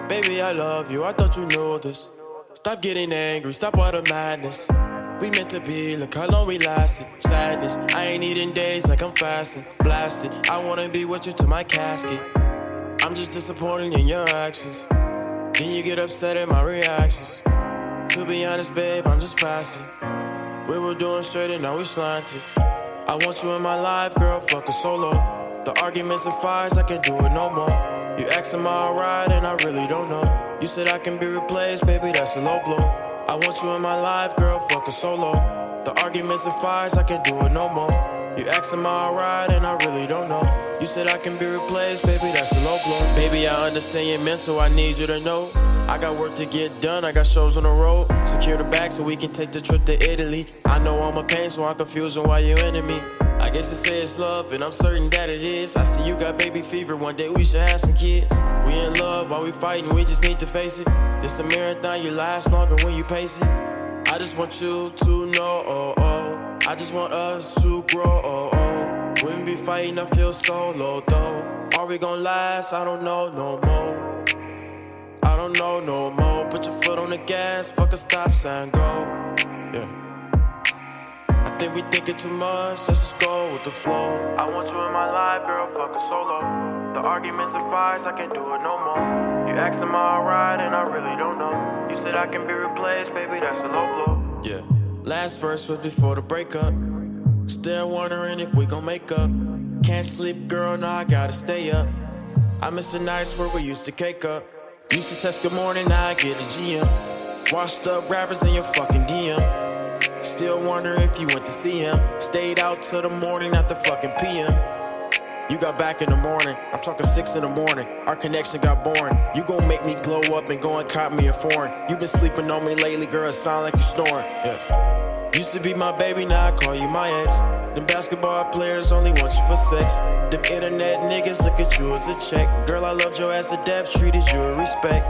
S6: Baby, I love you, I thought you knew this. Stop getting angry, stop all the madness. We meant to be, look how long we lasted. Sadness, I ain't eating days like I'm fasting. Blasted, I wanna be with you to my casket. I'm just disappointed in your actions. Then you get upset at my reactions. To be honest, babe, I'm just passing. We were doing straight and now we slanted. I want you in my life, girl, fuck a solo. The arguments and fights, I can't do it no more. You ask am I alright, and I really don't know. You said I can be replaced, baby, that's a low blow. I want you in my life, girl, fuck a solo. The arguments and fights, I can't do it no more. You ask am I alright, and I really don't know. You said I can be replaced, baby, that's a low blow. Baby, I understand your mental, I need you to know. I got work to get done, I got shows on the road. Secure the bag so we can take the trip to Italy. I know I'm a pain, so I'm confusing why you me. I guess you say it's love, and I'm certain that it is. I see you got baby fever, one day we should have some kids. We in love while we fighting, we just need to face it. This a marathon, you last longer when you pace it. I just want you to know, oh, oh. I just want us to grow, oh, oh. When we fighting, I feel so low, though. Are we gonna last? I don't know no more. I don't know no more. Put your foot on the gas, fuck a stop sign, go. Yeah. I think we thinking too much, let's just go with the flow. I want you in my life, girl, fuck a solo. The arguments and fights, I can't do it no more. You ask am I alright, and I really don't know. You said I can be replaced, baby, that's a low blow. Yeah. Last verse was before the breakup. Still wondering if we gon' make up. Can't sleep, girl, now I gotta stay up. I miss the nights where we used to cake up. Used to text good morning, now I get a GM. Washed up rappers in your fucking DM. Still wonder if you went to see him. Stayed out till the morning, not the fucking PM. You got back in the morning, I'm talking six in the morning. Our connection got boring. You gon' make me glow up and go and cop me a foreign. You been sleeping on me lately, girl, it sound like you snoring. Yeah. Used to be my baby, now I call you my ex. Them basketball players only want you for sex. Them internet niggas look at you as a check. Girl, I loved you as a death, treated you with respect.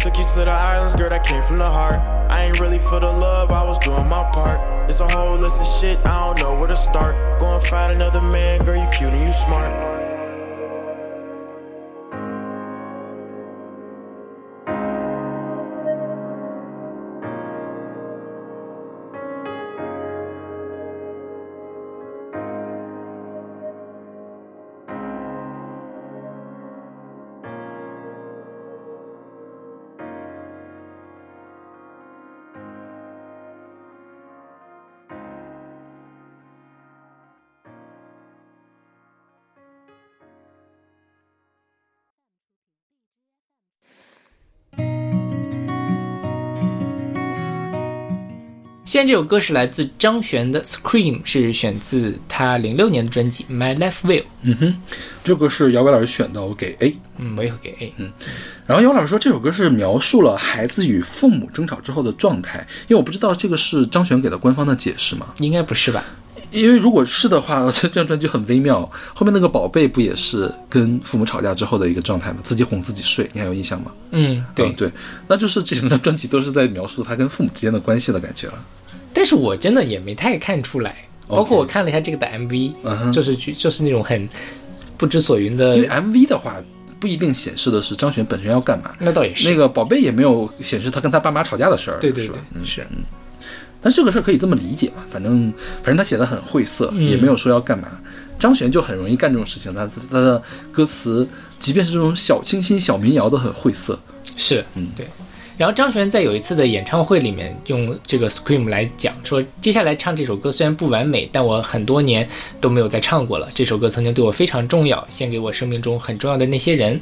S6: Took you to the islands, girl, that came from the heart. I ain't really for the love, I was doing my part. It's a whole list of shit, I don't know where to start. Go and find another man, girl, you cute and you smart.
S1: 现在这首歌是来自张悬的《Scream》，是选自他零六年的专辑《My Life Will》。
S2: 嗯哼，这个是姚伟老师选的，我给 A。
S1: 嗯，我也会给 A。
S2: 嗯然后姚老师说这首歌是描述了孩子与父母争吵之后的状态，因为我不知道这个是张悬给的官方的解释吗？
S1: 应该不是吧？
S2: 因为如果是的话，这 (laughs) 这张专辑很微妙。后面那个宝贝不也是跟父母吵架之后的一个状态吗？自己哄自己睡，你还有印象吗？
S1: 嗯，对
S2: 嗯对，那就是这整张专辑都是在描述他跟父母之间的关系的感觉了。
S1: 但是我真的也没太看出来，包括我看了一下这个的 MV，、就是就就是那种很不知所云的
S2: 因为，MV 的话不一定显示的是张悬本身要干嘛，
S1: 那倒也是。
S2: 那个宝贝也没有显示他跟他爸妈吵架的事儿，
S1: 对对对
S2: 是吧？，嗯，
S1: 是。
S2: 但这个事儿可以这么理解嘛，反正反正他写的很晦涩，
S1: 嗯
S2: 也没有说要干嘛。张悬就很容易干这种事情，他他的歌词，即便是这种小清新、小民谣都很晦涩。
S1: 是，嗯，对。然后张悬在有一次的演唱会里面用这个《Scream》来讲说，接下来唱这首歌虽然不完美，但我很多年都没有再唱过了。这首歌曾经对我非常重要，献给我生命中很重要的那些人。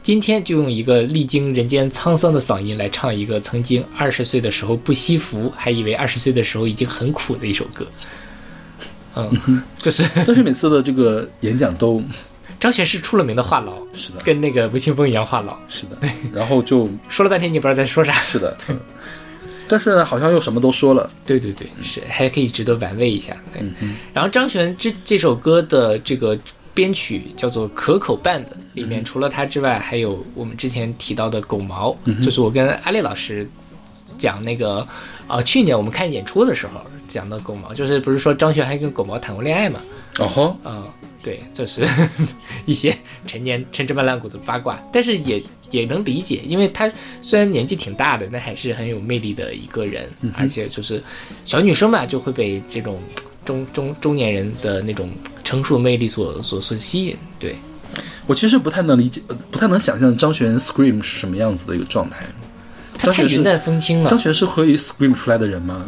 S1: 今天就用一个历经人间沧桑的嗓音来唱一个曾经二十岁的时候不惜福，还以为二十岁的时候已经很苦的一首歌。嗯，就是
S2: 张悬每次的这个演讲都
S1: 张悬是出了名的话痨，
S2: 是的，
S1: 跟那个吴青峰一样话痨，
S2: 是的，然后就
S1: 说了半天你也不知道在说啥。
S2: 是的，嗯但是呢，好像又什么都说了。
S1: 对对对，是还可以值得玩味一下。对，然后张悬这这首歌的这个编曲叫做可口伴的，里面除了他之外，还有我们之前提到的狗毛，就是我跟阿丽老师讲那个，呃，去年我们看演出的时候讲的狗毛，就是不是说张悬还跟狗毛谈过恋爱嘛？
S2: 哦吼，
S1: 嗯，对，这是 (laughs) 一些陈年陈芝麻烂谷子八卦，但是也也能理解，因为他虽然年纪挺大的，但还是很有魅力的一个人，而且就是小女生嘛，就会被这种中中中年人的那种成熟魅力所所所吸引。对，
S2: 我其实不太能理解，呃不太能想象张悬 scream 是什么样子的一个状态。
S1: 他
S2: 张悬是
S1: 太云淡风轻了
S2: 张，悬是可以 scream 出来的人吗？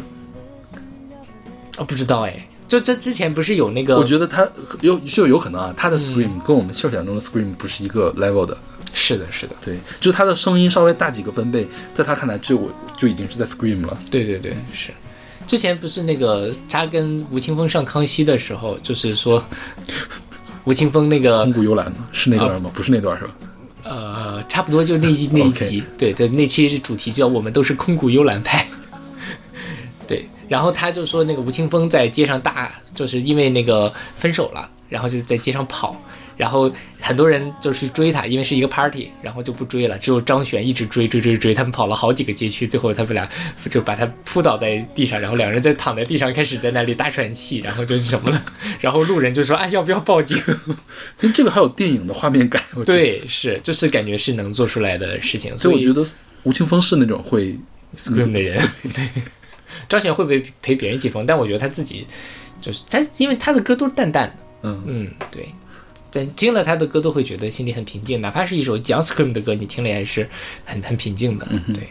S1: 哦，不知道哎，就这之前不是有那个，
S2: 我觉得他有就有可能啊，他的 scream 跟我们设想中的 scream 不是一个 level 的。
S1: 是的，是的，
S2: 对，就他的声音稍微大几个分贝，在他看来就我就已经是在 scream 了。
S1: 对对对，是。
S7: 之前不是那个他跟吴青峰上康熙的时候，就是说 (laughs) 吴青峰那个
S2: 空谷幽兰呢？是那段吗？不是那段是吧？
S7: 呃，差不多就那一那一集，对对，那期主题叫“我们都是空谷幽兰派”。(laughs) 对，然后他就说那个吴青峰在街上大，就是因为那个分手了，然后就在街上跑，然后很多人就去追他，因为是一个 party，然后就不追了，只有张悬一直追追追追，他们跑了好几个街区，最后他们俩就把他扑倒在地上，然后两个人在躺在地上开始在那里大喘气，然后就是什么了，(laughs) 然后路人就说哎要不要报警？
S2: 这个还有电影的画面感。我觉得，
S7: 对，是就是感觉是能做出来的事情，以
S2: 所以我觉得吴青峰是那种会
S7: scream 的人，(laughs) 对，张悬会不会陪别人一起疯？但我觉得他自己就是他，因为他的歌都是淡淡的，
S2: 嗯
S7: 嗯，对。但听了他的歌都会觉得心里很平静，哪怕是一首讲 scream 的歌，你听了也是很很平静的，对。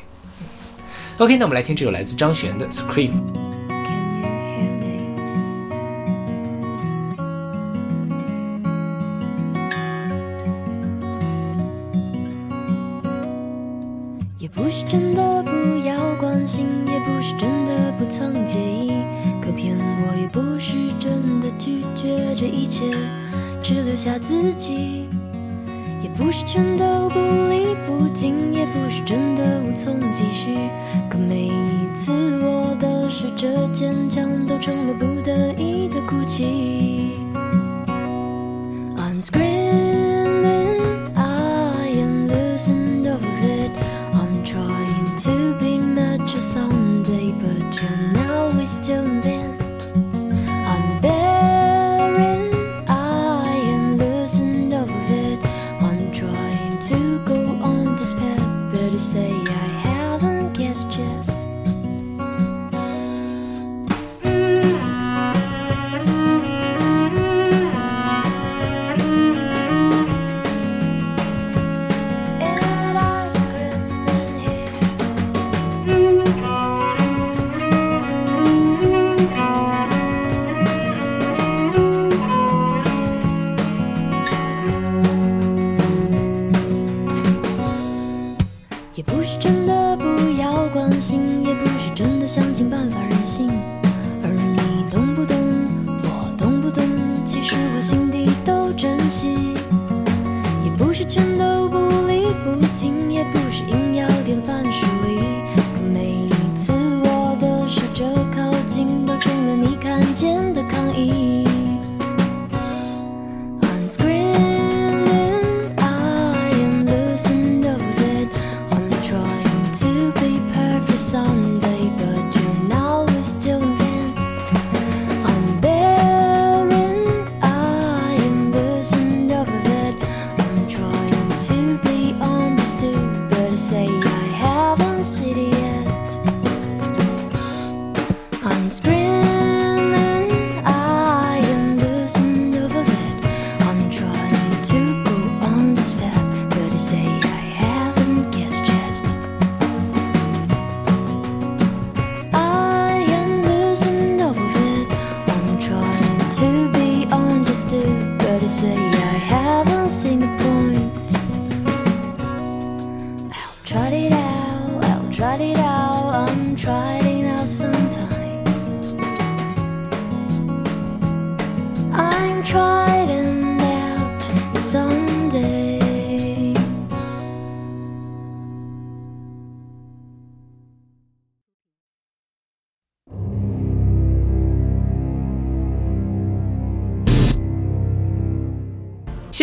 S7: OK，那我们来听这首来自张悬的 Scream。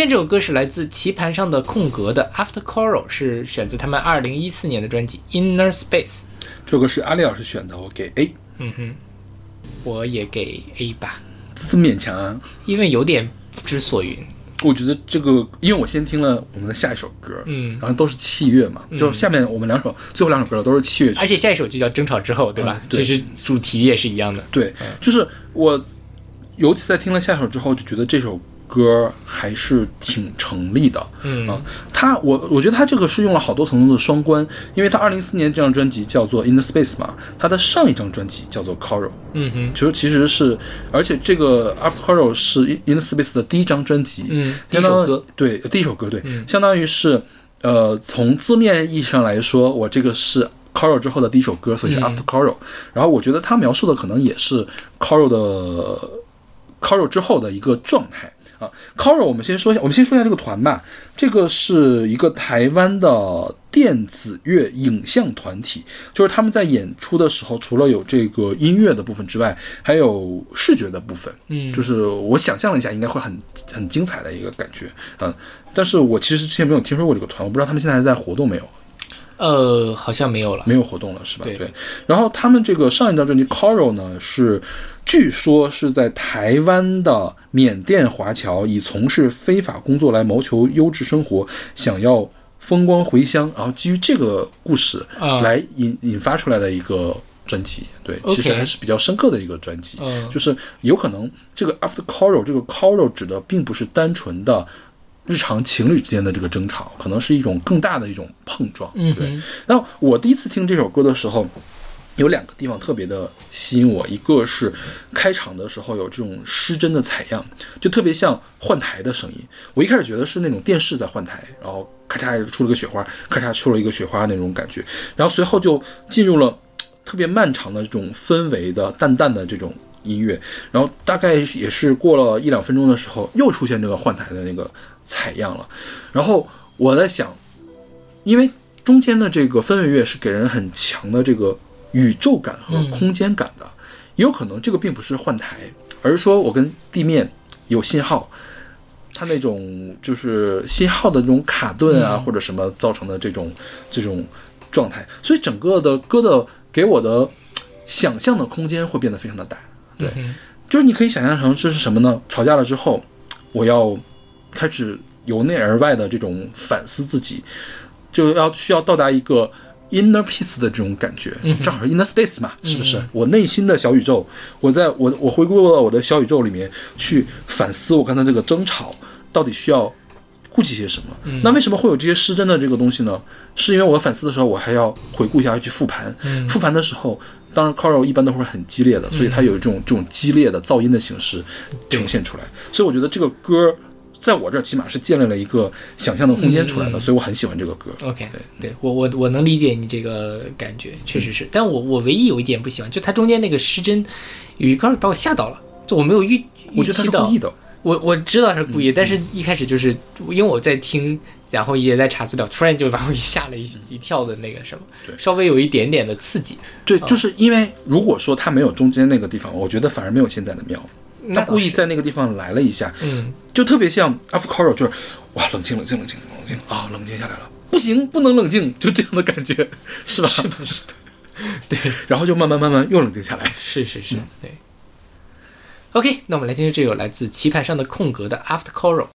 S1: 这
S7: 首歌是来自棋盘上的空格的 After Choral，是选自他们二零一四年的专辑 Inner Space。
S2: 这首歌是阿丽老师选的，我给 A，嗯哼
S7: 我也给 A 吧，
S2: 这这么勉强啊？
S7: 因为有点不知所云。
S2: 我觉得这个，因为我先听了我们的下一首歌，
S7: 嗯
S2: 然后都是器乐嘛，就下面我们两首最后两首歌都是器乐曲，
S7: 而且下一首就叫争吵之后，对吧？
S2: 嗯对
S7: 其实主题也是一样的。
S2: 对，就是我，尤其在听了下一首之后，就觉得这首歌还是挺成立的。
S7: 嗯。
S2: 啊，他我我觉得他这个是用了好多层次的双关，因为他二零一四年这张专辑叫做 In the Space 嘛，他的上一张专辑叫做 Coral，
S7: 嗯哼，
S2: 其实其实是，而且这个 After Coral 是 In In the Space 的第一张专辑，
S7: 嗯第一首歌，
S2: 对，第一首歌，对，相当于是，呃，从字面意义上来说，我这个是 Coral 之后的第一首歌，所以是 After Coral。然后我觉得他描述的可能也是 Coral 的 Coral 之后的一个状态啊。Coral 我们先说一下，我们先说一下这个团吧。这个是一个台湾的电子乐影像团体，就是他们在演出的时候，除了有这个音乐的部分之外，还有视觉的部分。
S1: 嗯
S2: 就是我想象了一下，应该会很很精彩的一个感觉。嗯，但是我其实之前没有听说过这个团，我不知道他们现在还在活动没有。
S1: 呃，好像没有了。
S2: 没有活动了，是吧？
S1: 对
S2: 然后他们这个上一张专辑《Coral》呢，是据说是在台湾的缅甸华侨以从事非法工作来谋求优质生活，想要风光回乡，然后基于这个故事
S1: 啊
S2: 来引引发出来的一个专辑。对，其实还是比较深刻的一个专辑。
S1: 嗯
S2: 就是有可能这个 After Coral 这个 Coral 指的并不是单纯的。日常情侣之间的这个争吵，可能是一种更大的一种碰撞。对，
S1: 嗯对，
S2: 然后我第一次听这首歌的时候，有两个地方特别的吸引我，一个是开场的时候有这种失真的采样，就特别像换台的声音。我一开始觉得是那种电视在换台，然后咔嚓出了个雪花，咔嚓出了一个雪花那种感觉，然后随后就进入了特别漫长的这种氛围的淡淡的这种音乐，然后大概也是过了一两分钟的时候，又出现这个换台的那个采样了，然后我在想，因为中间的这个氛围乐是给人很强的这个宇宙感和空间感的，也有可能这个并不是换台，而是说我跟地面有信号，它那种就是信号的这种卡顿啊、或者什么造成的这种这种状态，所以整个的歌的给我的想象的空间会变得非常的大，对，
S1: 嗯
S2: 就是你可以想象成这是什么呢？吵架了之后，我要开始由内而外的这种反思自己，就要需要到达一个 inner peace 的这种感觉，正好是 inner space 嘛，是不是？我内心的小宇宙，我在我我回归到我的小宇宙里面去反思我刚才这个争吵到底需要顾及些什么？那为什么会有这些失真的这个东西呢？是因为我反思的时候，我还要回顾一下，要去复盘。复盘的时候，当然 Coral 一般都会很激烈的，所以它有这种这种激烈的噪音的形式呈现出来。所以我觉得这个歌在我这儿起码是建立了一个想象的空间出来的，所以我很喜欢这个歌。
S1: OK，
S2: 对
S1: 对我我我能理解你这个感觉，确实是。但我我唯一有一点不喜欢，就它中间那个失真，有一块把我吓到了，就我没有预预期到
S2: 是故意。的。
S1: 我我知道他是故意，但是一开始就是因为我在听，然后也在查资料，突然就把我吓了一一跳的那个什么，稍微有一点点的刺激。
S2: 对，就是因为如果说它没有中间那个地方，我觉得反而没有现在的妙。他故意在那个地方来了一下，
S1: 嗯，
S2: 就特别像 After Coral，就是哇，冷静冷静冷静冷静啊，冷静下来了，不行，不能冷静，就这样的感觉，(laughs) 是吧？是的，是的，(laughs)
S1: 对，
S2: 然后就慢慢慢慢又冷静下来。
S1: 是是是，对。OK，那我们来听听这首来自棋盘上的空格的 After Coral。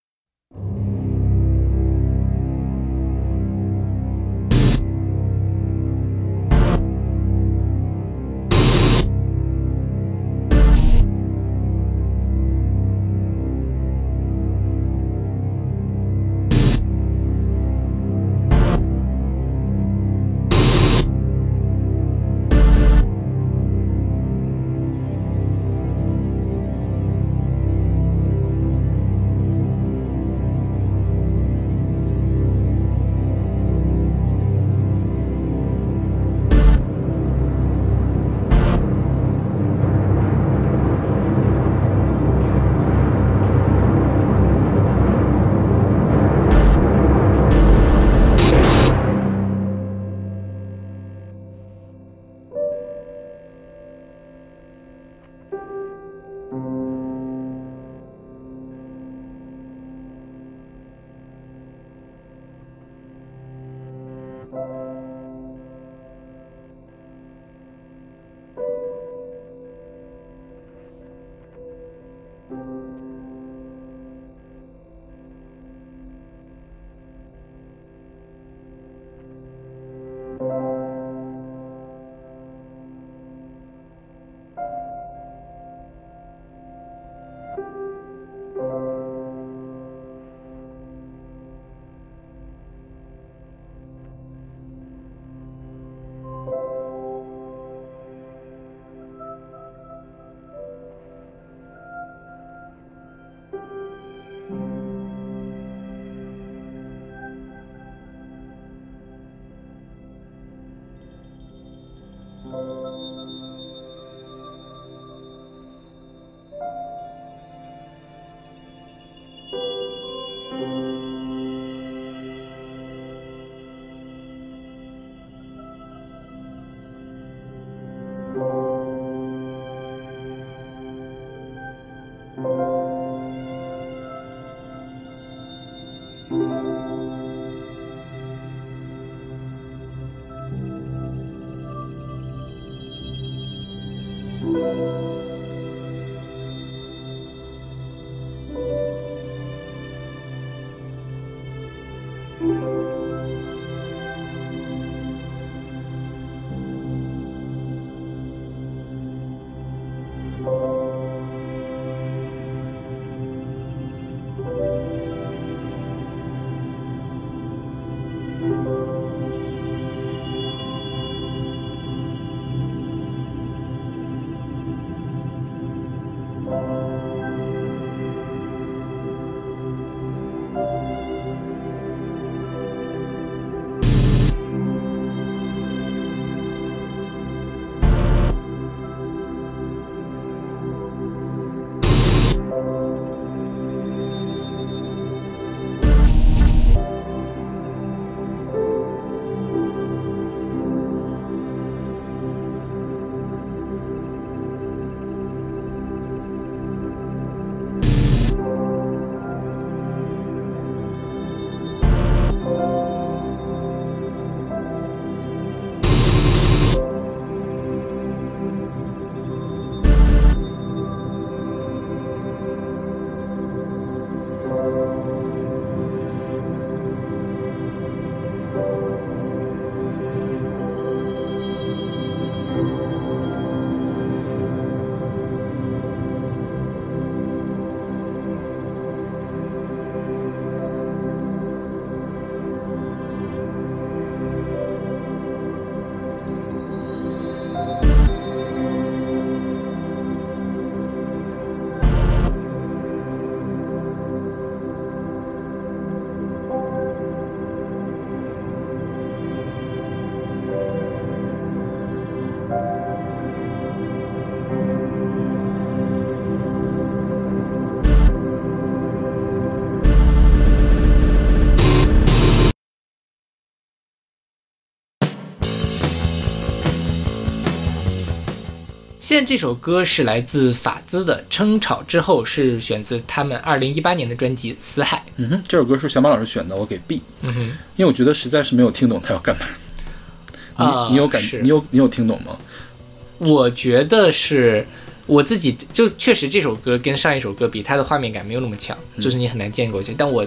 S1: 现在这首歌是来自法兹的《争吵之后》，是选自他们二零一八年的专辑《死海》。
S2: 嗯哼，这首歌是小马老师选的，我给 B，
S1: 嗯哼，
S2: 因为我觉得实在是没有听懂他要干嘛。你、
S1: 啊
S2: 你有感
S1: 是
S2: 你有你有听懂吗？
S1: 我觉得是我自己就确实这首歌跟上一首歌比，它的画面感没有那么强，就是你很难建构起来。但我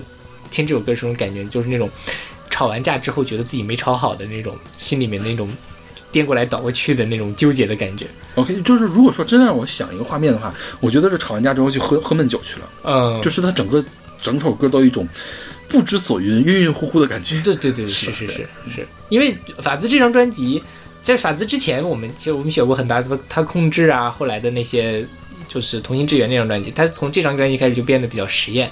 S1: 听这首歌的时候感觉就是那种吵完架之后觉得自己没吵好的那种心里面那种颠过来倒过去的那种纠结的感觉。
S2: OK，就是如果说真让我想一个画面的话，我觉得是吵完架之后去喝喝闷酒去了，
S1: 嗯，
S2: 就是他整个整首歌都有一种不知所云、晕晕乎乎的感觉。
S1: 对对对，
S2: 是
S1: 是是是是，因为法兹这张专辑，在法兹之前，我们其实我们选过很大的他控制啊，后来的那些就是同心之源那张专辑，他从这张专辑开始就变得比较实验。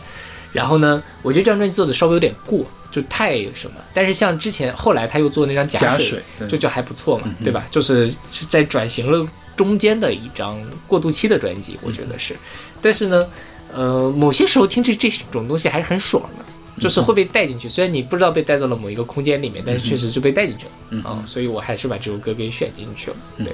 S1: 然后呢，我觉得这张专辑做的稍微有点过，就太什么。但是像之前后来他又做那张
S2: 假
S1: 水，
S2: 水
S1: 就就还不错嘛，对吧？就是是在转型了中间的一张过渡期的专辑，我觉得是。但是呢，呃，某些时候听这这种东西还是很爽的。就是会被带进去，虽然你不知道被带到了某一个空间里面，但是确实就被带进去了啊、所以我还是把这首歌给选进去了。对，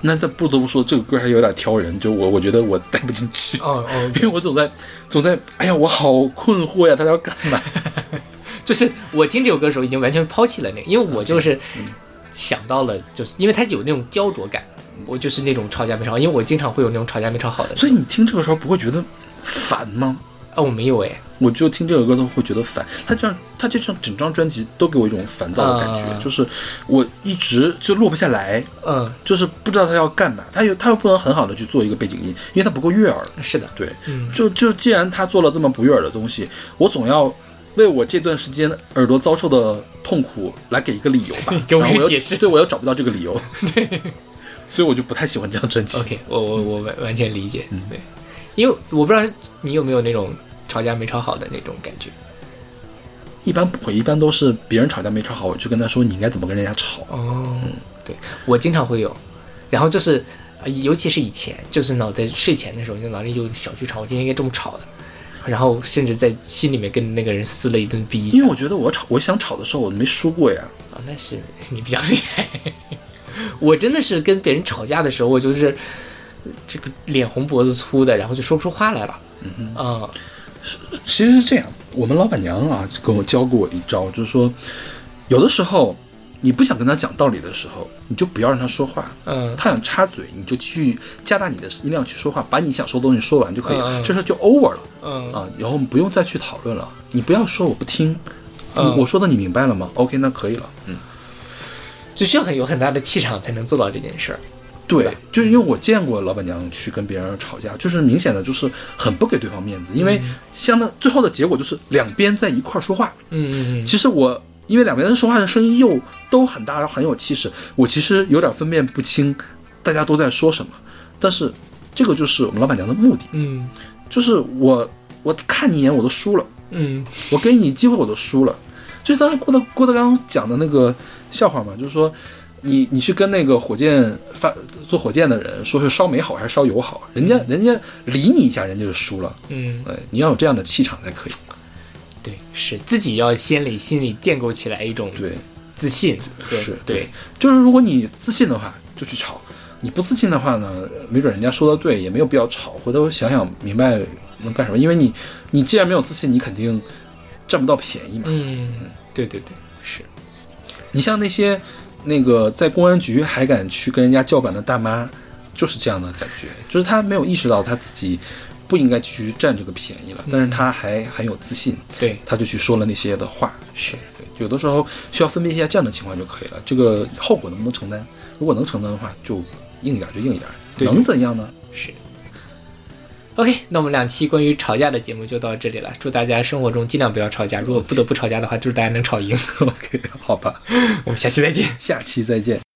S2: 那这不得不说，这个歌还有点挑人，就我我觉得我带不进去，
S1: 哦哦，(laughs)
S2: 因为我总在总在，哎呀，我好困惑呀，他要干嘛？(laughs)
S1: 就是我听这首歌的时候已经完全抛弃了那个，因为我就是想到了，就是因为它有那种焦灼感，我就是那种吵架没吵好，因为我经常会有那种吵架没吵好的。
S2: 所以你听这个时候不会觉得烦吗？
S1: 啊，我没有哎，
S2: 我就听这首歌都会觉得烦。他这样，他这张整张专辑都给我一种烦躁的感觉，
S1: 啊
S2: 就是我一直就落不下来，
S1: 嗯，
S2: 就是不知道他要干嘛。他又他又不能很好的去做一个背景音，因为他不够悦耳。
S1: 是的，
S2: 对，
S1: 嗯
S2: 就就既然他做了这么不悦耳的东西，我总要为我这段时间耳朵遭受的痛苦来给一个理由吧。(laughs)
S1: 给我解释
S2: 对我又找不到这个理由，(laughs) 对，所以我就不太喜欢这张专辑。
S1: OK，我我我完完全理解，嗯对，因为我不知道你有没有那种吵架没吵好的那种感觉。
S2: 一般不会，一般都是别人吵架没吵好，我就跟他说你应该怎么跟人家吵。
S1: 哦，对我经常会有，然后就是，呃尤其是以前，就是脑袋睡前的时候，你就脑里有小剧场，我今天应该这么吵的，然后甚至在心里面跟那个人撕了一顿逼。
S2: 因为我觉得我吵，我想吵的时候我没输过呀。
S1: 啊，那是你比较厉害。我真的是跟别人吵架的时候，我就是这个脸红脖子粗的，然后就说不出话来了。嗯啊，
S2: 其实是这样，我们老板娘啊跟我教过我一招，就是说，有的时候你不想跟他讲道理的时候，你就不要让他说话。
S1: 嗯
S2: 他想插嘴，你就继续加大你的音量去说话，把你想说的东西说完就可以了，这事儿就 over 了
S1: 嗯
S2: 啊。然后我们不用再去讨论了，你不要说我不听，
S1: 嗯
S2: 我说的你明白了吗？OK，那可以了。嗯，
S1: 就需要很有很大的气场才能做到这件事儿。
S2: 对就是因为我见过老板娘去跟别人吵架，就是明显的就是很不给对方面子，因为相当最后的结果就是两边在一块儿说话。
S1: 嗯嗯嗯，
S2: 其实我因为两边人说话的声音又都很大，很有气势，我其实有点分辨不清大家都在说什么。但是这个就是我们老板娘的目的，
S1: 嗯
S2: 就是我我看你一眼我都输了，
S1: 嗯
S2: 我给你机会我都输了。就是当时郭德郭德纲讲的那个笑话嘛，就是说你你去跟那个火箭发做火箭的人说是烧煤好还是烧油好，人家人家理你一下，人家就输了。
S1: 嗯，
S2: 哎，你要有这样的气场才可以。
S1: 对，是自己要先里心里建构起来一种
S2: 对，
S1: 自信。对
S2: 是
S1: 对，
S2: 就是如果你自信的话，就去吵；你不自信的话呢，没准人家说的对，也没有必要吵。回头想想明白能干什么，因为你你既然没有自信，你肯定占不到便宜嘛。
S1: 嗯，对对对，是。
S2: 你像那些那个在公安局还敢去跟人家叫板的大妈，就是这样的感觉，就是她没有意识到她自己不应该继续占这个便宜了，但是他还很有自信，
S1: 对，
S2: 他就去说了那些的话。
S1: 是。
S2: 对有的时候需要分辨一下这样的情况就可以了。这个后果能不能承担？如果能承担的话，就硬一点就硬一点，
S1: 对
S2: 能怎样呢？
S1: 是。OK，那我们两期关于吵架的节目就到这里了。祝大家生活中尽量不要吵架，如果不得不吵架的话，祝大家能吵赢。(laughs)
S2: OK，好吧，(laughs)
S1: 我们下期再见。
S2: 下期再见。